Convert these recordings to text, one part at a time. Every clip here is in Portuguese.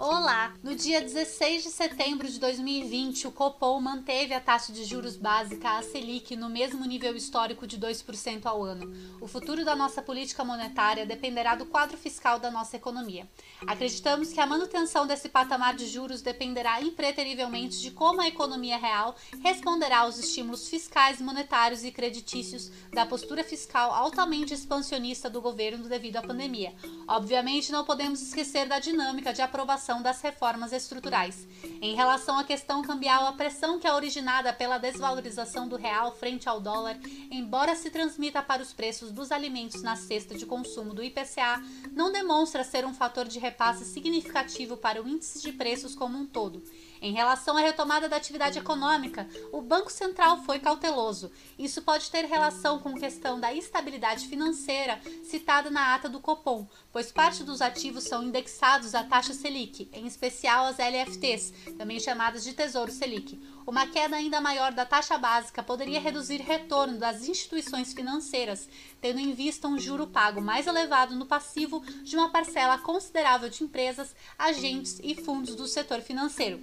Olá! No dia 16 de setembro de 2020, o Copom manteve a taxa de juros básica, a Selic, no mesmo nível histórico de 2% ao ano. O futuro da nossa política monetária dependerá do quadro fiscal da nossa economia. Acreditamos que a manutenção desse patamar de juros dependerá impreterivelmente de como a economia real responderá aos estímulos fiscais, monetários e creditícios da postura fiscal altamente expansionista do governo devido à pandemia. Obviamente, não podemos esquecer da dinâmica de aprovação das reformas estruturais. Em relação à questão cambial, a pressão que é originada pela desvalorização do real frente ao dólar, embora se transmita para os preços dos alimentos na cesta de consumo do IPCA, não demonstra ser um fator de repasse significativo para o índice de preços como um todo. Em relação à retomada da atividade econômica, o Banco Central foi cauteloso. Isso pode ter relação com a questão da estabilidade financeira citada na ata do Copom, pois parte dos ativos são indexados à taxa Selic, em especial as LFTs, também chamadas de Tesouro Selic. Uma queda ainda maior da taxa básica poderia reduzir retorno das instituições financeiras, tendo em vista um juro pago mais elevado no passivo de uma parcela considerável de empresas, agentes e fundos do setor financeiro.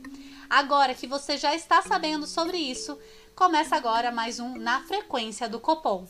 Agora que você já está sabendo sobre isso, começa agora mais um Na Frequência do Copom.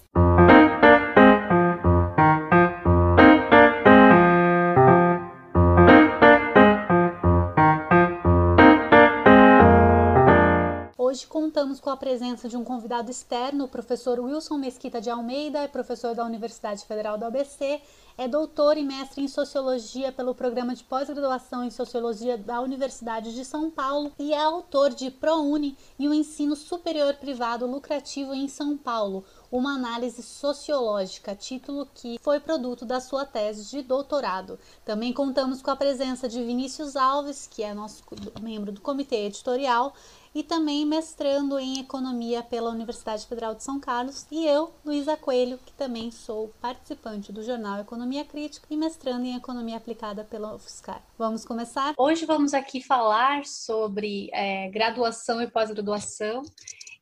Contamos com a presença de um convidado externo, o professor Wilson Mesquita de Almeida, é professor da Universidade Federal do ABC, é doutor e mestre em Sociologia pelo Programa de Pós-Graduação em Sociologia da Universidade de São Paulo e é autor de ProUni e o Ensino Superior Privado Lucrativo em São Paulo, uma análise sociológica, título que foi produto da sua tese de doutorado. Também contamos com a presença de Vinícius Alves, que é nosso membro do comitê editorial, e também mestrando em Economia pela Universidade Federal de São Carlos, e eu, Luísa Coelho, que também sou participante do jornal Economia Crítica e mestrando em Economia Aplicada pela UFSCar. Vamos começar? Hoje vamos aqui falar sobre é, graduação e pós-graduação.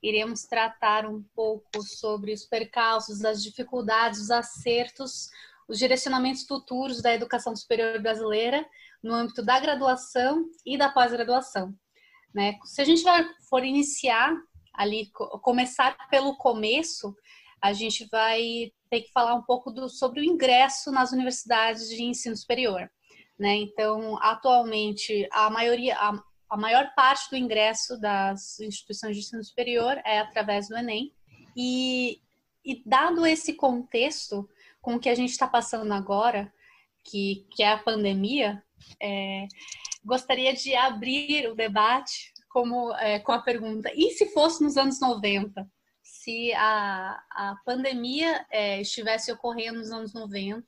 Iremos tratar um pouco sobre os percalços, as dificuldades, os acertos, os direcionamentos futuros da educação superior brasileira no âmbito da graduação e da pós-graduação. Né? Se a gente for iniciar ali, começar pelo começo, a gente vai ter que falar um pouco do, sobre o ingresso nas universidades de ensino superior. Né? Então, atualmente, a maioria, a, a maior parte do ingresso das instituições de ensino superior é através do Enem. E, e dado esse contexto com o que a gente está passando agora, que, que é a pandemia, é, gostaria de abrir o debate como, é, com a pergunta: e se fosse nos anos 90? Se a, a pandemia é, estivesse ocorrendo nos anos 90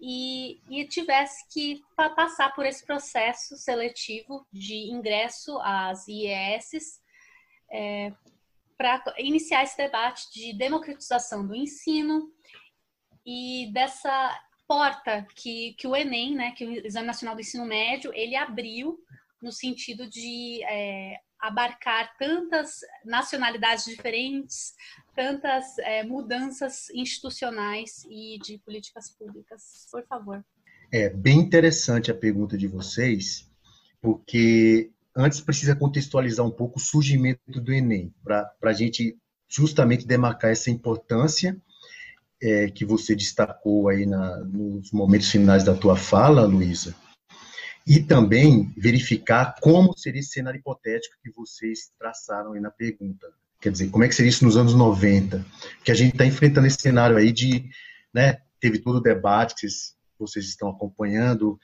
e, e tivesse que passar por esse processo seletivo de ingresso às IES é, para iniciar esse debate de democratização do ensino e dessa porta que, que o Enem, né, que o Exame Nacional do Ensino Médio, ele abriu no sentido de é, abarcar tantas nacionalidades diferentes, tantas é, mudanças institucionais e de políticas públicas. Por favor. É bem interessante a pergunta de vocês, porque antes precisa contextualizar um pouco o surgimento do Enem, para a gente justamente demarcar essa importância é, que você destacou aí na, nos momentos finais da tua fala, Luísa, e também verificar como seria esse cenário hipotético que vocês traçaram aí na pergunta. Quer dizer, como é que seria isso nos anos 90? Que a gente está enfrentando esse cenário aí de, né, teve todo o debate que vocês, vocês estão acompanhando,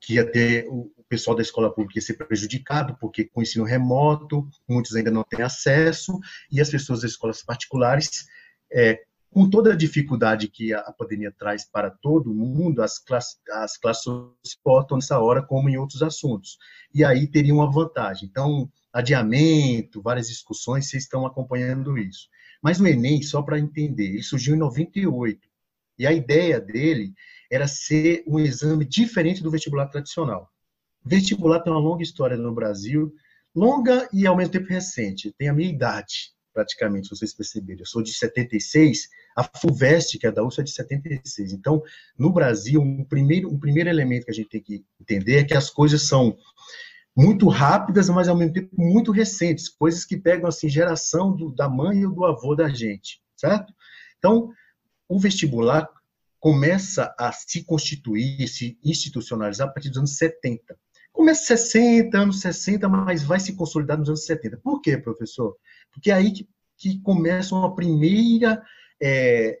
que ia ter o pessoal da escola pública ia ser prejudicado, porque com o ensino remoto, muitos ainda não têm acesso, e as pessoas das escolas particulares é, com toda a dificuldade que a pandemia traz para todo mundo, as classes, as classes se portam nessa hora como em outros assuntos. E aí teria uma vantagem. Então, adiamento, várias discussões, vocês estão acompanhando isso. Mas o Enem, só para entender, ele surgiu em 98. E a ideia dele era ser um exame diferente do vestibular tradicional. O vestibular tem uma longa história no Brasil, longa e ao mesmo tempo recente. Tem a minha idade, praticamente, se vocês perceberem. Eu sou de 76, A FUVEST, que é da USP, é de 76. Então, no Brasil, um primeiro, um primeiro elemento que a gente tem que entender é que as coisas são muito rápidas, mas ao mesmo tempo muito recentes, coisas que pegam assim geração do, da mãe ou do avô da gente, certo? Então, o vestibular começa a se constituir, se institucionalizar a partir dos anos 70. Começa 60, anos 60, mas vai se consolidar nos anos 70. Por quê, professor? Porque é aí que, que começa uma primeira é,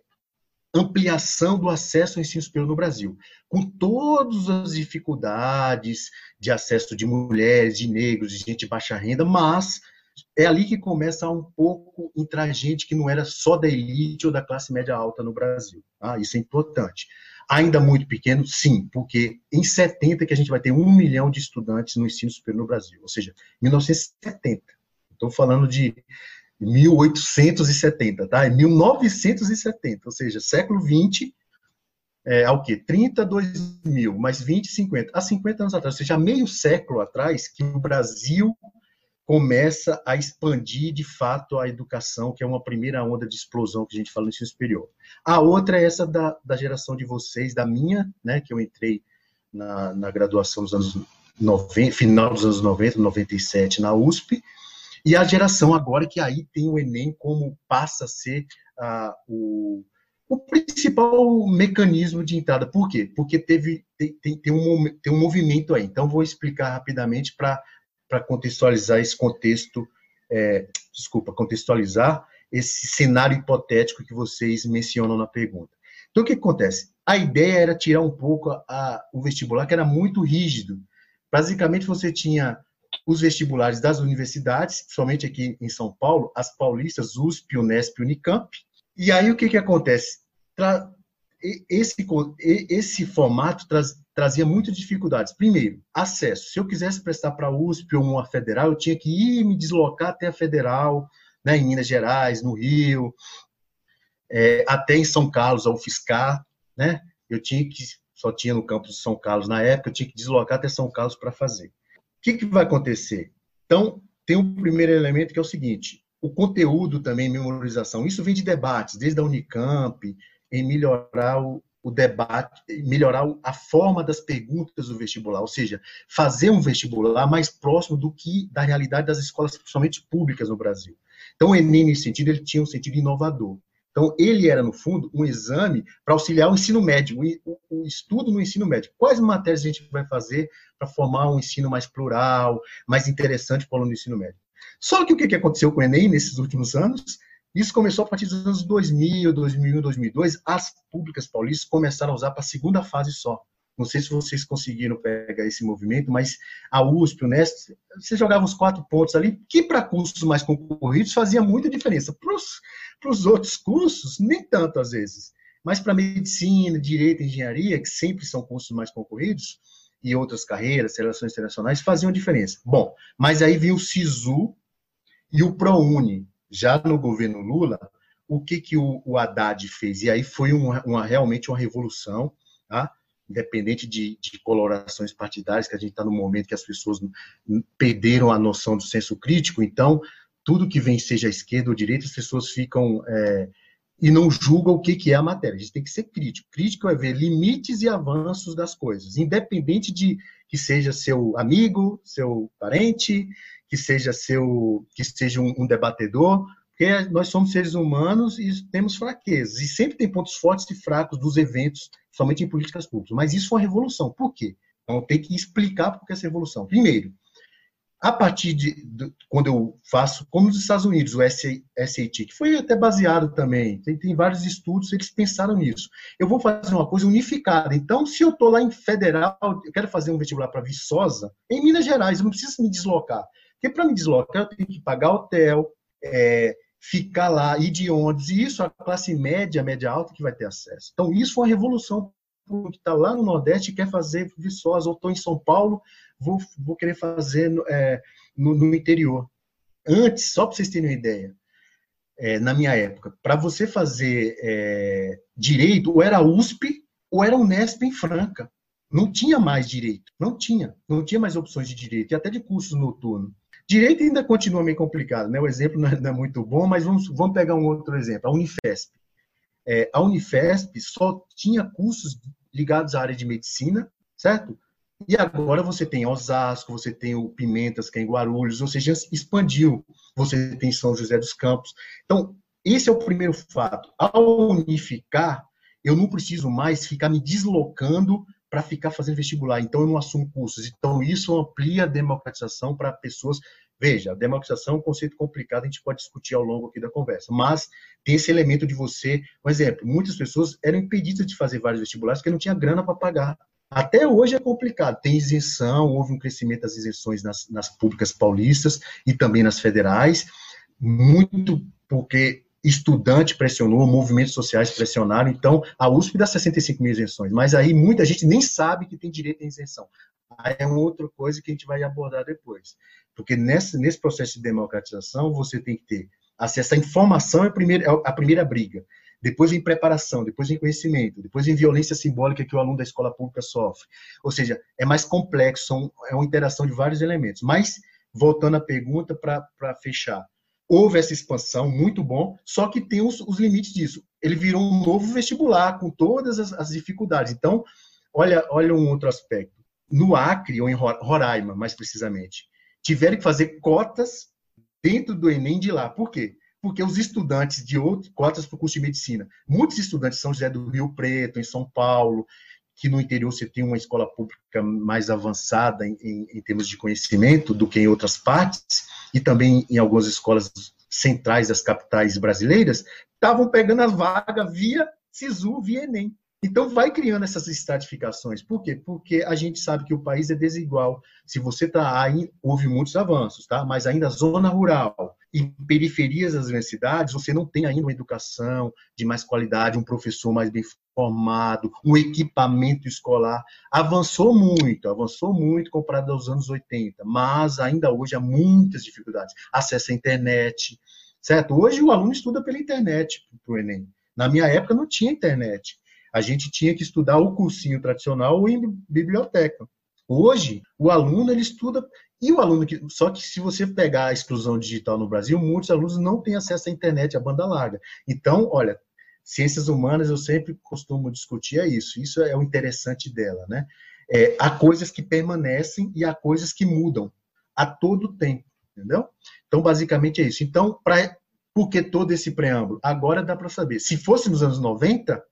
ampliação do acesso ao ensino superior no Brasil, com todas as dificuldades de acesso de mulheres, de negros, de gente de baixa renda, mas é ali que começa um pouco entrar gente que não era só da elite ou da classe média alta no Brasil. Ah, isso é importante. Ainda muito pequeno, sim, porque em 70 que a gente vai ter um milhão de estudantes no ensino superior no Brasil, ou seja, 1970. Estou falando de 1870, tá? É 1970, ou seja, século 20 é, ao quê? 32 mil, mais 20, 50. Há 50 anos atrás, ou seja, meio século atrás, que o Brasil começa a expandir de fato a educação, que é uma primeira onda de explosão que a gente fala no ensino superior. A outra é essa da, da geração de vocês, da minha, né, que eu entrei na, na graduação nos anos 90, final dos anos 90, 97 na USP, e a geração agora que aí tem o Enem como passa a ser uh, o, o principal mecanismo de entrada. Por quê? Porque teve tem, tem, um, tem um movimento aí. Então, vou explicar rapidamente para para contextualizar esse contexto, é, desculpa, contextualizar esse cenário hipotético que vocês mencionam na pergunta. Então, o que acontece? A ideia era tirar um pouco a, a, o vestibular, que era muito rígido. Basicamente, você tinha os vestibulares das universidades, principalmente aqui em São Paulo, as paulistas, USP, Unesp, Unicamp. E aí, o que, que acontece? Tra esse, esse formato traz, trazia muitas dificuldades. Primeiro, acesso. Se eu quisesse prestar para a USP ou uma federal, eu tinha que ir me deslocar até a federal, né, em Minas Gerais, no Rio, é, até em São Carlos, a UFSCar, né? Eu tinha que, só tinha no campus de São Carlos na época, eu tinha que deslocar até São Carlos para fazer. O que, que vai acontecer? Então, tem um primeiro elemento que é o seguinte: o conteúdo também, memorização. Isso vem de debates, desde a Unicamp, em melhorar o, o debate, melhorar a forma das perguntas do vestibular, ou seja, fazer um vestibular mais próximo do que da realidade das escolas, principalmente públicas no Brasil. Então, o Enem, nesse sentido, ele tinha um sentido inovador. Então, ele era, no fundo, um exame para auxiliar o ensino médio, o, estudo no ensino médio. Quais matérias a gente vai fazer para formar um ensino mais plural, mais interessante para o aluno do ensino médio? Só que o que aconteceu com o Enem nesses últimos anos? Isso começou a partir dos anos 2000, 2001, 2002. As públicas paulistas começaram a usar para a segunda fase só. Não sei se vocês conseguiram pegar esse movimento, mas a USP, o Nest, você jogava uns quatro pontos ali, que para cursos mais concorridos fazia muita diferença. Para os outros cursos, nem tanto às vezes. Mas para medicina, direito, engenharia, que sempre são cursos mais concorridos, e outras carreiras, relações internacionais, faziam diferença. Bom, mas aí veio o SISU e o ProUni, já no governo Lula, o que, que o, o Haddad fez? E aí foi uma, uma realmente uma revolução, tá? independente de, de, colorações partidárias, que a gente está no momento que as pessoas perderam a noção do senso crítico, então, tudo que vem, seja esquerda ou direita, as pessoas ficam. É, e não julgam o que, que é a matéria. A gente tem que ser crítico. Crítico é ver limites e avanços das coisas, independente de que seja seu amigo, seu parente, que seja seu, que seja um, um debatedor, porque nós somos seres humanos e temos fraquezas. E sempre tem pontos fortes e fracos dos eventos, somente em políticas públicas. Mas isso foi uma revolução. Por quê? Então, tem que explicar por que essa revolução. Primeiro, a partir de, de, quando eu faço, como nos Estados Unidos, o SAT, que foi até baseado também, tem, tem, vários estudos, eles pensaram nisso. Eu vou fazer uma coisa unificada. Então, se eu estou lá em federal, eu quero fazer um vestibular para Viçosa, em Minas Gerais, eu não preciso me deslocar. Porque para me deslocar, eu tenho que pagar hotel, é, ficar lá, ir de ônibus, e isso a classe média, média alta que vai ter acesso. Então, isso foi uma revolução que está lá no Nordeste e quer fazer Viçosa, ou estou em São Paulo, vou, vou querer fazer é, no, no, interior. Antes, só para vocês terem uma ideia, é, na minha época, para você fazer é, direito, ou era USP ou era Unesp em Franca. Não tinha mais direito, não tinha, não tinha mais opções de direito, e até de cursos noturnos. Direito ainda continua meio complicado, né? O exemplo não é, não é muito bom, mas vamos, vamos pegar um outro exemplo, a Unifesp. é, a Unifesp só tinha cursos ligados à área de medicina, certo? E agora você tem Osasco, você tem o Pimentas, que é em Guarulhos, ou seja, expandiu. Você tem São José dos Campos. Então, esse é o primeiro fato. Ao unificar, eu não preciso mais ficar me deslocando para ficar fazendo vestibular. Então, eu não assumo cursos. Então, isso amplia a democratização para pessoas. Veja, a democratização é um conceito complicado, a gente pode discutir ao longo aqui da conversa, mas tem esse elemento de você. Por exemplo, muitas pessoas eram impedidas de fazer vários vestibulares porque não tinha grana para pagar. Até hoje é complicado. Tem isenção, houve um crescimento das isenções nas, nas públicas paulistas e também nas federais, muito porque estudante pressionou, movimentos sociais pressionaram. Então, a USP dá 65 mil isenções, mas aí muita gente nem sabe que tem direito à isenção. Aí é uma outra coisa que a gente vai abordar depois. Porque nesse, nesse processo de democratização, você tem que ter acesso à informação, é a primeira, é a primeira briga depois em preparação, depois em conhecimento, depois em violência simbólica que o aluno da escola pública sofre. Ou seja, é mais complexo, é uma interação de vários elementos. Mas, voltando à pergunta para fechar, houve essa expansão, muito bom, só que tem os, os, limites disso. Ele virou um novo vestibular, com todas as, as, dificuldades. Então, olha, olha um outro aspecto. No Acre, ou em Roraima, mais precisamente, tiveram que fazer cotas dentro do Enem de lá. Por quê? Porque os estudantes de outras cotas para o curso de medicina, muitos estudantes de São José do Rio Preto, em São Paulo, que no interior você tem uma escola pública mais avançada em, em, em termos de conhecimento do que em outras partes, e também em algumas escolas centrais das capitais brasileiras, estavam pegando a vaga via SISU, via Enem. Então, vai criando essas estratificações. Por quê? Porque a gente sabe que o país é desigual. Se você está aí, houve muitos avanços, tá? Mas ainda a zona rural e periferias das universidades, você não tem ainda uma educação de mais qualidade, um professor mais bem formado, um equipamento escolar. Avançou muito, avançou muito comparado aos anos 80, mas ainda hoje há muitas dificuldades. Acesso à internet, certo? Hoje o aluno estuda pela internet para o Enem. Na minha época não tinha internet a gente tinha que estudar o cursinho tradicional ou em biblioteca. Hoje, o aluno ele estuda e o aluno que só que se você pegar a exclusão digital no Brasil, muitos alunos não têm acesso à internet, à banda larga. Então, olha, ciências humanas eu sempre costumo discutir é isso. Isso é o interessante dela, né? É, há coisas que permanecem e há coisas que mudam a todo tempo, entendeu? Então, basicamente é isso. Então, para por que todo esse preâmbulo? Agora dá para saber. Se fosse nos anos 90,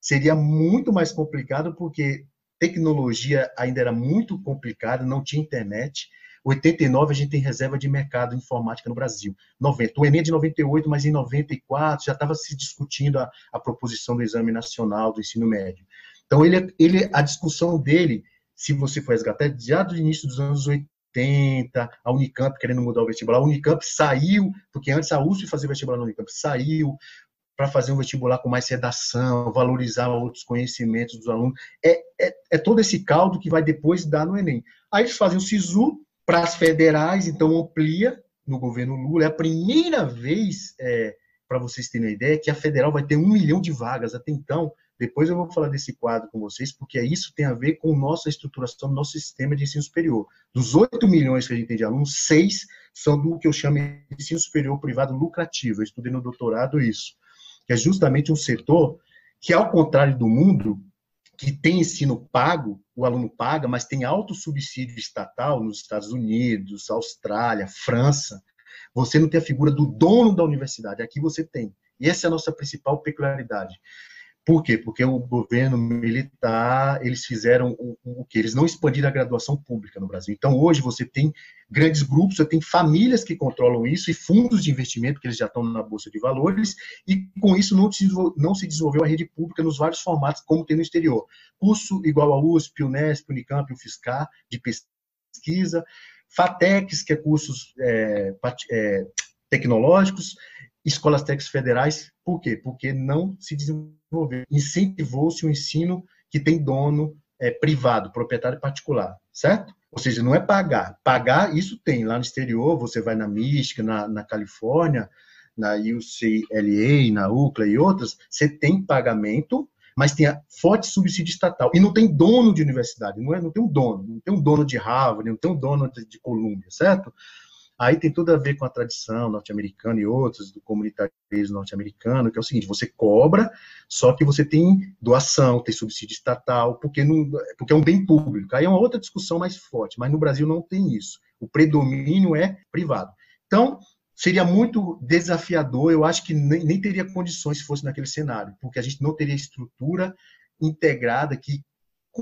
seria muito mais complicado porque tecnologia ainda era muito complicada, não tinha internet. 89 a gente tem reserva de mercado informática no Brasil. 90, o Enem é de 98, mas em 94 já estava se discutindo a, a, proposição do Exame Nacional do Ensino Médio. Então ele, ele, a discussão dele, se você for resgatar, já do início dos anos 80, a Unicamp querendo mudar o vestibular, a Unicamp saiu, porque antes a USP fazia vestibular na Unicamp, saiu, para fazer um vestibular com mais redação, valorizar outros conhecimentos dos alunos. É, é, é, todo esse caldo que vai depois dar no Enem. Aí eles fazem o SISU para as federais, então amplia no governo Lula. É a primeira vez, é, para vocês terem uma ideia, que a federal vai ter um milhão de vagas. Até então, depois eu vou falar desse quadro com vocês, porque isso tem a ver com nossa estruturação, nosso sistema de ensino superior. Dos 8 milhões que a gente tem de alunos, 6 são do que eu chamo de ensino superior privado lucrativo. Eu estudei no doutorado isso que é justamente um setor que, ao contrário do mundo, que tem ensino pago, o aluno paga, mas tem alto subsídio estatal nos Estados Unidos, Austrália, França, você não tem a figura do dono da universidade. Aqui você tem. E essa é a nossa principal peculiaridade. Por quê? Porque o governo militar, eles fizeram o, o que? Eles não expandiram a graduação pública no Brasil. Então, hoje, você tem grandes grupos, você tem famílias que controlam isso e fundos de investimento, que eles já estão na Bolsa de Valores, e com isso não se, não se desenvolveu a rede pública nos vários formatos, como tem no exterior. Curso igual a USP, Unesp, Unicamp, UFSCar, de pesquisa, FATECs, que é cursos é, é, tecnológicos, escolas técnicas federais. Por quê? Porque não se desenvolveu, incentivou-se o ensino que tem dono é, privado, proprietário particular, certo? Ou seja, não é pagar. Pagar, isso tem lá no exterior, você vai na Mística, na, na Califórnia, na UCLA, na UCLA e outras, você tem pagamento, mas tem a forte subsídio estatal. E não tem dono de universidade, não, é, não tem um dono, não tem um dono de Harvard, não tem um dono de, de certo? Aí tem tudo a ver com a tradição norte-americana e outros, do comunitarismo norte-americano, que é o seguinte, você cobra, só que você tem doação, tem subsídio estatal, porque, não, porque é um bem público. Aí é uma outra discussão mais forte, mas no Brasil não tem isso. O predomínio é privado. Então, seria muito desafiador, eu acho que nem, nem teria condições se fosse naquele cenário, porque a gente não teria estrutura integrada que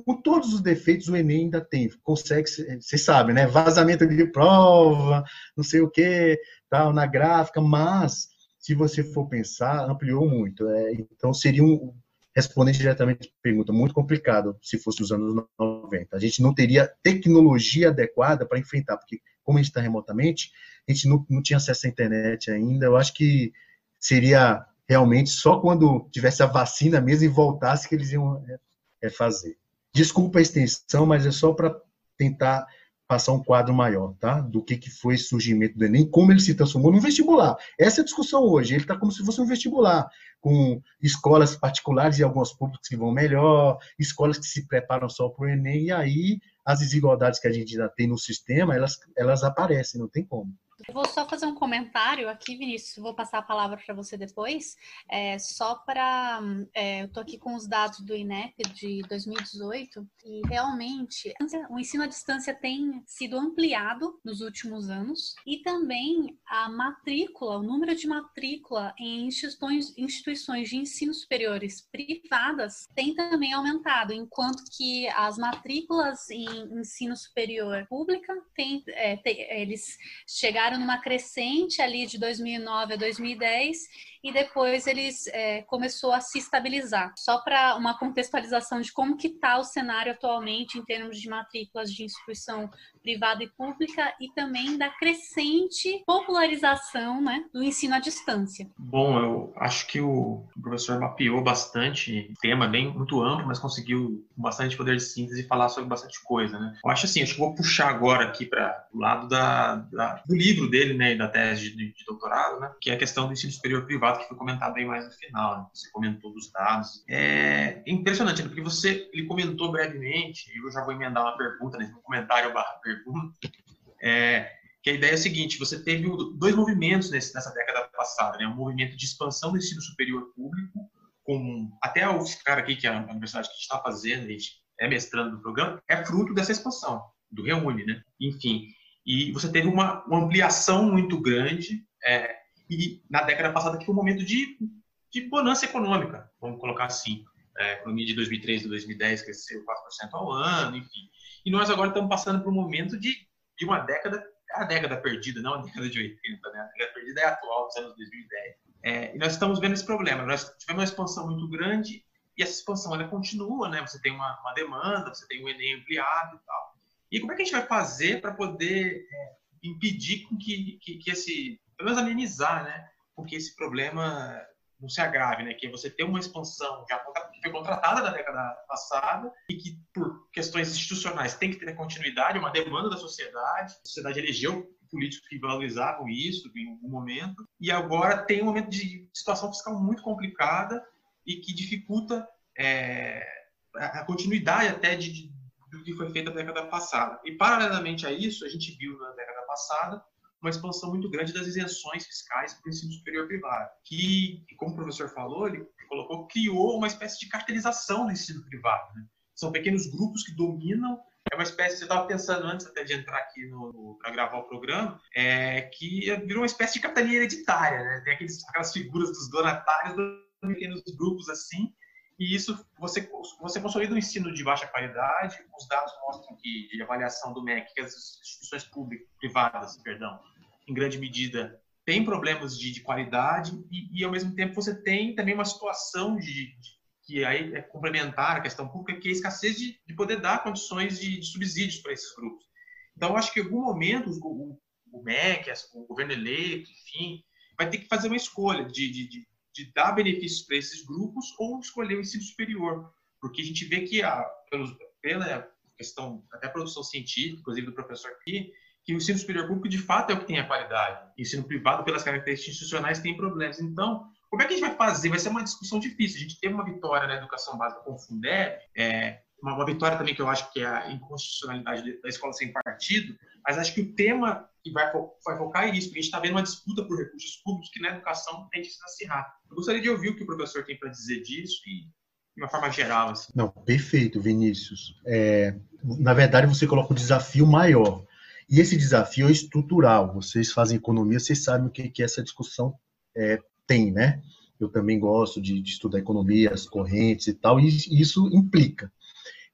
com todos os defeitos o Enem ainda tem, consegue, você sabe, né? Vazamento de prova, não sei o que, tal, na gráfica, mas se você for pensar, ampliou muito. É, então seria um respondendo diretamente a pergunta, muito complicado se fosse os anos 90. A gente não teria tecnologia adequada para enfrentar, porque como a gente está remotamente, a gente não, não tinha acesso à internet ainda. Eu acho que seria realmente só quando tivesse a vacina mesmo e voltasse que eles iam é, é fazer. Desculpa a extensão, mas é só para tentar passar um quadro maior, tá? Do que, que foi esse surgimento do Enem, como ele se transformou num vestibular. Essa é a discussão hoje. Ele está como se fosse um vestibular, com escolas particulares e alguns públicos que vão melhor, escolas que se preparam só para o Enem, e aí as desigualdades que a gente já tem no sistema, elas, elas aparecem, não tem como. Eu vou só fazer um comentário aqui, Vinícius. Vou passar a palavra para você depois. É, só para. É, eu estou aqui com os dados do INEP de 2018 e realmente o ensino à distância tem sido ampliado nos últimos anos e também a matrícula, o número de matrícula em instituições, instituições de ensino superiores privadas tem também aumentado, enquanto que as matrículas em ensino superior pública tem, é, tem eles chegaram chegaram numa crescente ali de 2009 a 2010 e depois eles é, começou a se estabilizar. Só para uma contextualização de como que está o cenário atualmente em termos de matrículas de instituição privada e pública e também da crescente popularização né, do ensino à distância. Bom, eu acho que o professor mapeou bastante tema bem muito amplo, mas conseguiu com bastante poder de síntese falar sobre bastante coisa, né? Eu acho assim, acho que vou puxar agora aqui para o lado da, da, do livro dele, né, da tese de, de, doutorado, né, que é a questão do ensino superior privado que foi comentado bem mais no final. Né? Você comentou dos dados. É impressionante, né? porque você ele comentou brevemente. Eu já vou emendar uma pergunta, né, um comentário barra pergunta. É, que a ideia é a seguinte: você teve dois movimentos nesse, nessa década passada, né? Um movimento de expansão do ensino superior público, com até o cara aqui que é a universidade que está fazendo, a gente é mestrando do programa, é fruto dessa expansão do Reúne, né? Enfim, e você teve uma, uma ampliação muito grande é, e na década passada que foi um momento de, de bonança econômica, vamos colocar assim. É, a economia de 2003 e 2010 cresceu 4% ao ano, enfim. E nós agora estamos passando por um momento de, de uma década, a década perdida, não a década de 80, né? A década perdida é atual, dos anos 2010. É, e nós estamos vendo esse problema. Nós tivemos uma expansão muito grande e essa expansão ela continua, né? Você tem uma, uma demanda, você tem um Enem ampliado e tal. E como é que a gente vai fazer para poder é, impedir com que, que, que esse pelo menos amenizar, né? Porque esse problema não se agrave, né? Que você tem uma expansão já que foi contratada na década passada e que, por questões institucionais, tem que ter continuidade, uma demanda da sociedade. A sociedade elegeu políticos que valorizavam isso em algum momento. E agora tem um momento de situação fiscal muito complicada e que dificulta é, a continuidade até de, de, do que foi feito na década passada. E, paralelamente a isso, a gente viu na década passada uma expansão muito grande das isenções fiscais para o ensino superior privado, que, como o professor falou, ele colocou, criou uma espécie de cartelização do ensino privado. Né? São pequenos grupos que dominam é uma espécie, eu estava pensando antes até de entrar aqui para gravar o programa, é, que virou uma espécie de capitania hereditária, né? Tem aqueles, aquelas figuras dos donatários dos pequenos grupos assim, e isso você você consolida um ensino de baixa qualidade. Os dados mostram que de avaliação do MEC que as instituições públicas privadas, perdão, em grande medida, tem problemas de, de qualidade e, e, ao mesmo tempo, você tem também uma situação de, de que aí é complementar a questão pública, que é a escassez de, de poder dar condições de, de subsídios para esses grupos. Então, acho que em algum momento o, o MEC, o governo eleito, enfim, vai ter que fazer uma escolha de, de, de dar benefícios para esses grupos ou escolher o ensino superior. Porque a gente vê que, a, pelos, pela questão, até produção científica, inclusive do professor aqui, que o ensino superior público de fato é o que tem a qualidade. O ensino privado, pelas características institucionais, tem problemas. Então, como é que a gente vai fazer? Vai ser uma discussão difícil. A gente teve uma vitória na educação básica com o Fundeb, é, uma, uma, vitória também que eu acho que é a inconstitucionalidade da escola sem partido, mas acho que o tema que vai, vai focar é isso, porque a gente está vendo uma disputa por recursos públicos que na educação tem que se acirrar. Eu gostaria de ouvir o que o professor tem para dizer disso e de uma forma geral. Assim. Não, perfeito, Vinícius. É, na verdade, você coloca um desafio maior. E esse desafio é estrutural. Vocês fazem economia, vocês sabem o que, que essa discussão é, tem, né? Eu também gosto de, de, estudar economia, as correntes e tal, e isso implica.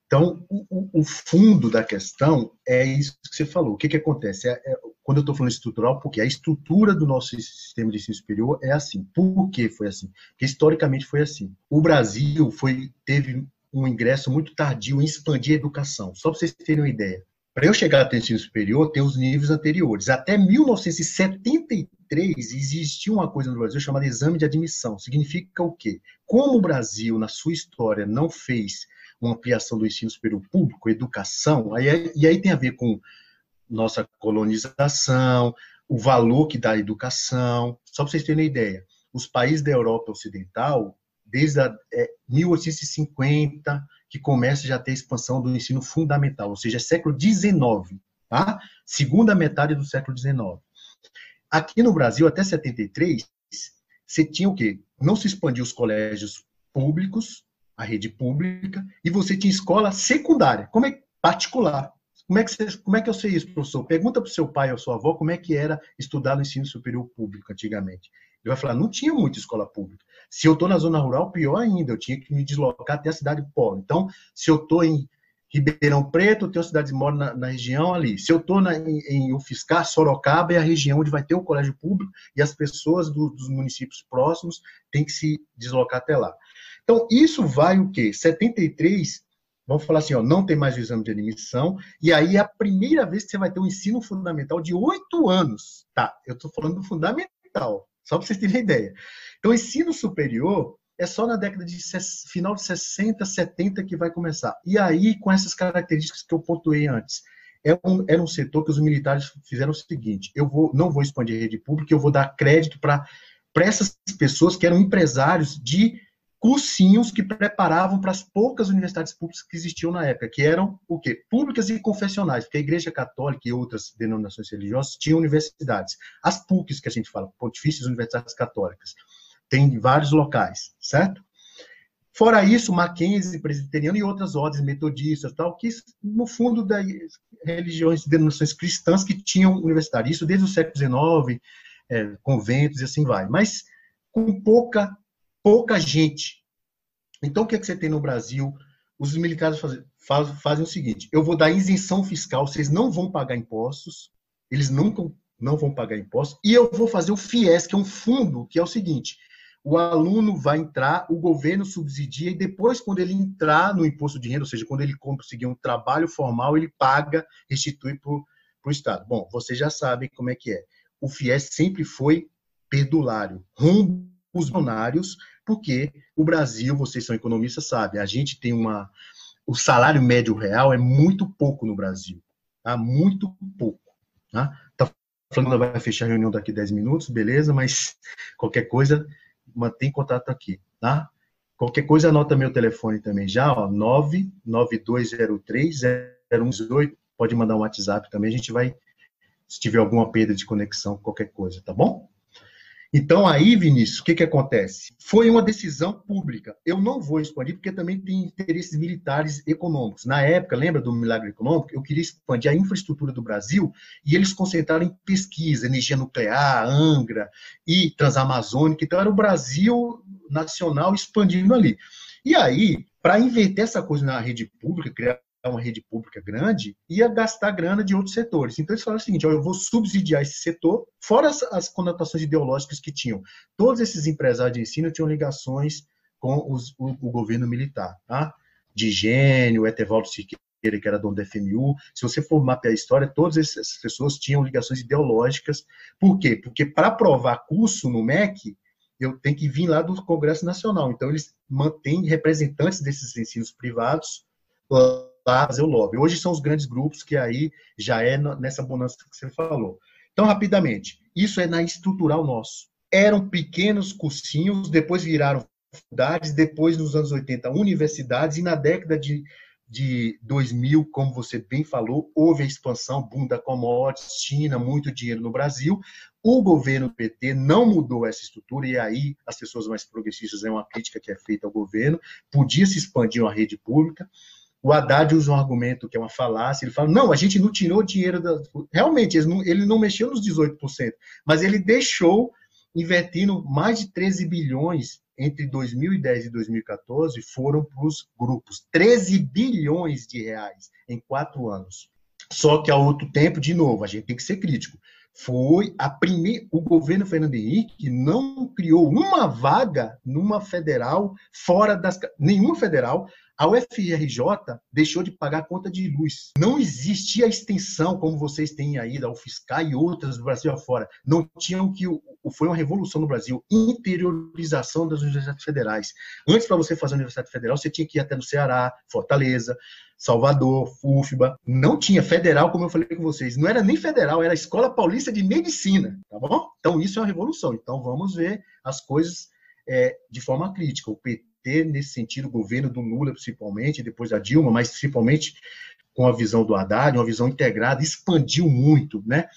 Então, o, o, fundo da questão é isso que você falou. O que, que acontece? É, é, quando eu estou falando estrutural, porque a estrutura do nosso sistema de ensino superior é assim. Por que foi assim? Porque historicamente foi assim. O Brasil foi, teve um ingresso muito tardio em expandir a educação. Só para vocês terem uma ideia. Para eu chegar até o ensino superior, tem os níveis anteriores. Até 1973 existia uma coisa no Brasil chamada exame de admissão. Significa o quê? Como o Brasil, na sua história, não fez uma ampliação do ensino superior público, educação, aí, e aí tem a ver com nossa colonização, o valor que dá a educação. Só para vocês terem uma ideia, os países da Europa Ocidental, desde a, é, 1850, que começa já a ter expansão do ensino fundamental, ou seja, século XIX, tá? Segunda metade do século XIX. Aqui no Brasil, até 73, você tinha o quê? Não se expandiu os colégios públicos, a rede pública, e você tinha escola secundária, como é particular. Como é que, você, como é que eu sei isso, professor? Pergunta para o seu pai ou sua avó como é que era estudar no ensino superior público antigamente. Ele vai falar, não tinha muita escola pública. Se eu estou na zona rural, pior ainda, eu tinha que me deslocar até a cidade polo. Então, se eu estou em Ribeirão Preto, eu tenho cidades moram na, na, região ali. Se eu estou em, em UFSCar, Sorocaba é a região onde vai ter o colégio público e as pessoas do, dos municípios próximos têm que se deslocar até lá. Então, isso vai o quê? 73, vamos falar assim, ó, não tem mais o exame de admissão, e aí é a primeira vez que você vai ter um ensino fundamental de oito anos. Tá, eu estou falando do fundamental, só para vocês terem ideia. Então, ensino superior é só na década de final de 60, 70 que vai começar. E aí, com essas características que eu pontuei antes, é um, era um setor que os militares fizeram o seguinte: eu vou, não vou expandir a rede pública, eu vou dar crédito para essas pessoas que eram empresários de cursinhos que preparavam para as poucas universidades públicas que existiam na época, que eram o quê? Públicas e confessionais, porque a Igreja Católica e outras denominações religiosas tinham universidades. As PUCs que a gente fala, Pontifícias Universidades Católicas, tem vários locais, certo? Fora isso, Mackenzie, Presbiteriano e outras ordens metodistas, tal, que no fundo das religiões denominações cristãs que tinham universidade. Isso desde o século XIX, é, conventos e assim vai. Mas com pouca pouca gente. Então, o que, é que você tem no Brasil? Os militares fazem, faz, fazem o seguinte: eu vou dar isenção fiscal, vocês não vão pagar impostos, eles nunca não vão pagar impostos, e eu vou fazer o FIES, que é um fundo, que é o seguinte: o aluno vai entrar, o governo subsidia, e depois, quando ele entrar no imposto de renda, ou seja, quando ele conseguir um trabalho formal, ele paga, restitui para o Estado. Bom, vocês já sabem como é que é. O FIES sempre foi perdulário, rumo os bilionários, porque o Brasil, vocês são economistas, sabem, a gente tem uma. O salário médio real é muito pouco no Brasil. Tá? Muito pouco. Tá? tá falando vai fechar a reunião daqui a 10 minutos, beleza, mas qualquer coisa, mantém contato aqui, tá? Qualquer coisa, anota meu telefone também já, ó, 99203-0118. Pode mandar um WhatsApp também, a gente vai, se tiver alguma perda de conexão, qualquer coisa, tá bom? Então, aí, Vinícius, o que, que acontece? Foi uma decisão pública. Eu não vou expandir, porque também tem interesses militares econômicos. Na época, lembra do milagre econômico? Eu queria expandir a infraestrutura do Brasil e eles concentraram em pesquisa, energia nuclear, Angra e Transamazônica. Então, era o Brasil nacional expandindo ali. E aí, para inverter essa coisa na rede pública, criar uma rede pública grande, ia gastar grana de outros setores. Então eles falaram o seguinte: ó, eu vou subsidiar esse setor, fora as, as, conotações ideológicas que tinham. Todos esses empresários de ensino tinham ligações com os, o, o, governo militar, tá? De Gênio, Etevaldo Siqueira, que era dono da FMU. Se você for mapear a história, todas essas pessoas tinham ligações ideológicas. Por quê? Porque para aprovar curso no MEC, eu tenho que vir lá do Congresso Nacional. Então, eles mantêm representantes desses ensinos privados fazer o lobby. Hoje são os grandes grupos que aí já é nessa bonança que você falou. Então, rapidamente, isso é na estrutural nosso. Eram pequenos cursinhos, depois viraram faculdades, depois nos anos 80 universidades e na década de de 2000, como você bem falou, houve a expansão, boom da commodities, China, muito dinheiro no Brasil. O governo PT não mudou essa estrutura, e aí as pessoas mais progressistas é uma crítica que é feita ao governo, podia se expandir uma rede pública. O Haddad usa um argumento que é uma falácia, ele fala, não, a gente não tirou dinheiro, da... realmente, ele não, mexeu nos 18%, mas ele deixou investindo mais de 13 bilhões entre 2010 e 2014 foram para os grupos. 13 bilhões de reais em quatro anos. Só que, ao outro tempo, de novo, a gente tem que ser crítico. Foi a primeira. O governo Fernando Henrique não criou uma vaga numa federal fora das. Nenhuma federal a UFRJ deixou de pagar conta de luz. Não existia a extensão como vocês têm aí da UFSCar e outras do Brasil afora. Não tinham que foi uma revolução no Brasil, interiorização das universidades federais. Antes para você fazer a universidade federal, você tinha que ir até no Ceará, Fortaleza, Salvador, UFBA. Não tinha federal, como eu falei com vocês. Não era nem federal, era a Escola Paulista de Medicina, tá bom? Então isso é uma revolução. Então vamos ver as coisas é, de forma crítica. O PT ter, nesse sentido, o governo do Lula, principalmente, depois da Dilma, mas principalmente com a visão do Haddad, uma visão integrada, expandiu muito, né?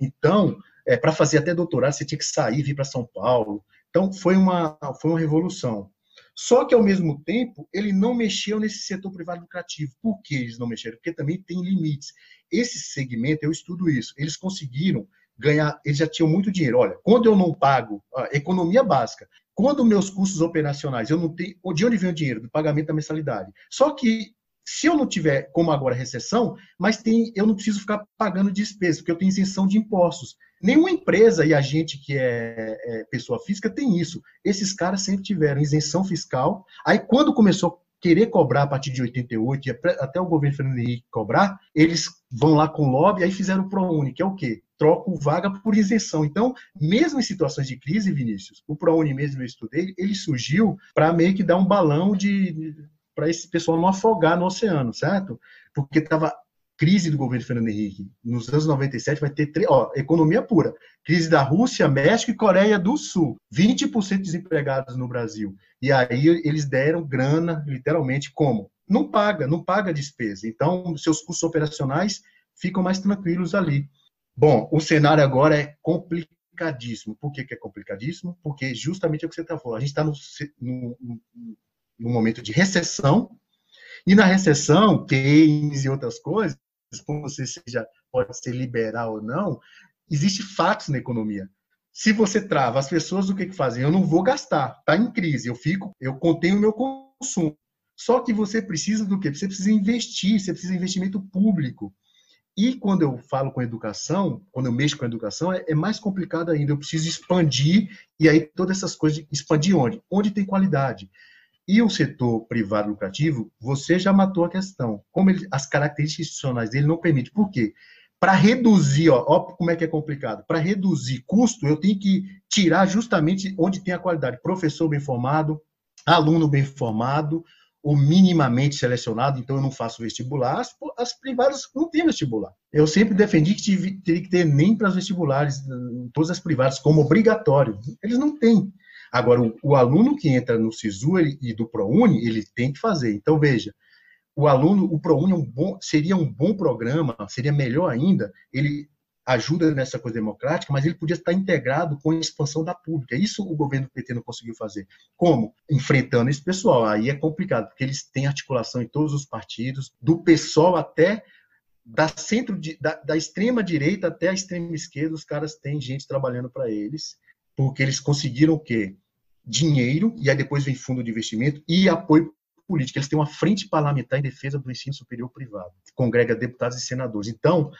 Então, é, para fazer até doutorado, você tinha que sair, vir para São Paulo. Então, foi uma, foi uma revolução. Só que, ao mesmo tempo, ele não mexeu nesse setor privado lucrativo. Por que eles não mexeram? Porque também tem limites. Esse segmento, eu estudo isso, eles conseguiram ganhar, eles já tinham muito dinheiro. Olha, quando eu não pago, economia básica, quando meus custos operacionais, eu não tenho, de onde vem o dinheiro? Do pagamento da mensalidade. Só que se eu não tiver, como agora, recessão, mas tem, eu não preciso ficar pagando despesas, porque eu tenho isenção de impostos. Nenhuma empresa e a gente que é, é, pessoa física tem isso. Esses caras sempre tiveram isenção fiscal. Aí, quando começou a querer cobrar a partir de 88, e até o governo Fernando Henrique cobrar, eles vão lá com lobby, aí fizeram o ProUni, que é o quê? Troco vaga por isenção. Então, mesmo em situações de crise, Vinícius, o ProUni mesmo eu estudei, ele surgiu para meio que dar um balão de para esse pessoal não afogar no oceano, certo? Porque estava crise do governo Fernando Henrique. Nos anos 97 vai ter ó, economia pura. Crise da Rússia, México e Coreia do Sul. 20% desempregados no Brasil. E aí eles deram grana, literalmente, como? Não paga, não paga despesa. Então, seus custos operacionais ficam mais tranquilos ali. Bom, o cenário agora é complicadíssimo. Por que, que é complicadíssimo? Porque justamente é o que você está falando. A gente está no, no, no, momento de recessão, e na recessão, Keynes e outras coisas, como você seja, pode ser liberal ou não, existe fatos na economia. Se você trava, as pessoas o que, que fazem? Eu não vou gastar, está em crise, eu fico, eu contenho o meu consumo. Só que você precisa do quê? Você precisa investir, você precisa de investimento público. E quando eu falo com educação, quando eu mexo com educação, é, é, mais complicado ainda. Eu preciso expandir, e aí todas essas coisas, expandir onde? Onde tem qualidade. E o setor privado lucrativo, você já matou a questão. Como ele, as características institucionais dele não permitem. Por quê? Para reduzir, ó, ó, como é que é complicado. Para reduzir custo, eu tenho que tirar justamente onde tem a qualidade. Professor bem formado, aluno bem formado, ou minimamente selecionado, então eu não faço vestibular, as, as privadas não têm vestibular. Eu sempre defendi que tive, teria que ter nem para os vestibulares, todas as privadas, como obrigatório. Eles não têm. Agora, o, o aluno que entra no SISU ele, e do ProUni, ele tem que fazer. Então, veja, o aluno, o ProUni é um bom, seria um bom programa, seria melhor ainda, ele ajuda nessa coisa democrática, mas ele podia estar integrado com a expansão da pública. Isso o governo do PT não conseguiu fazer. Como? Enfrentando esse pessoal. Aí é complicado, porque eles têm articulação em todos os partidos, do PSOL até da centro da, da extrema direita até a extrema esquerda, os caras têm gente trabalhando para eles, porque eles conseguiram o quê? Dinheiro, e aí depois vem fundo de investimento e apoio político. Eles têm uma frente parlamentar em defesa do ensino superior privado, que congrega deputados e senadores. Então,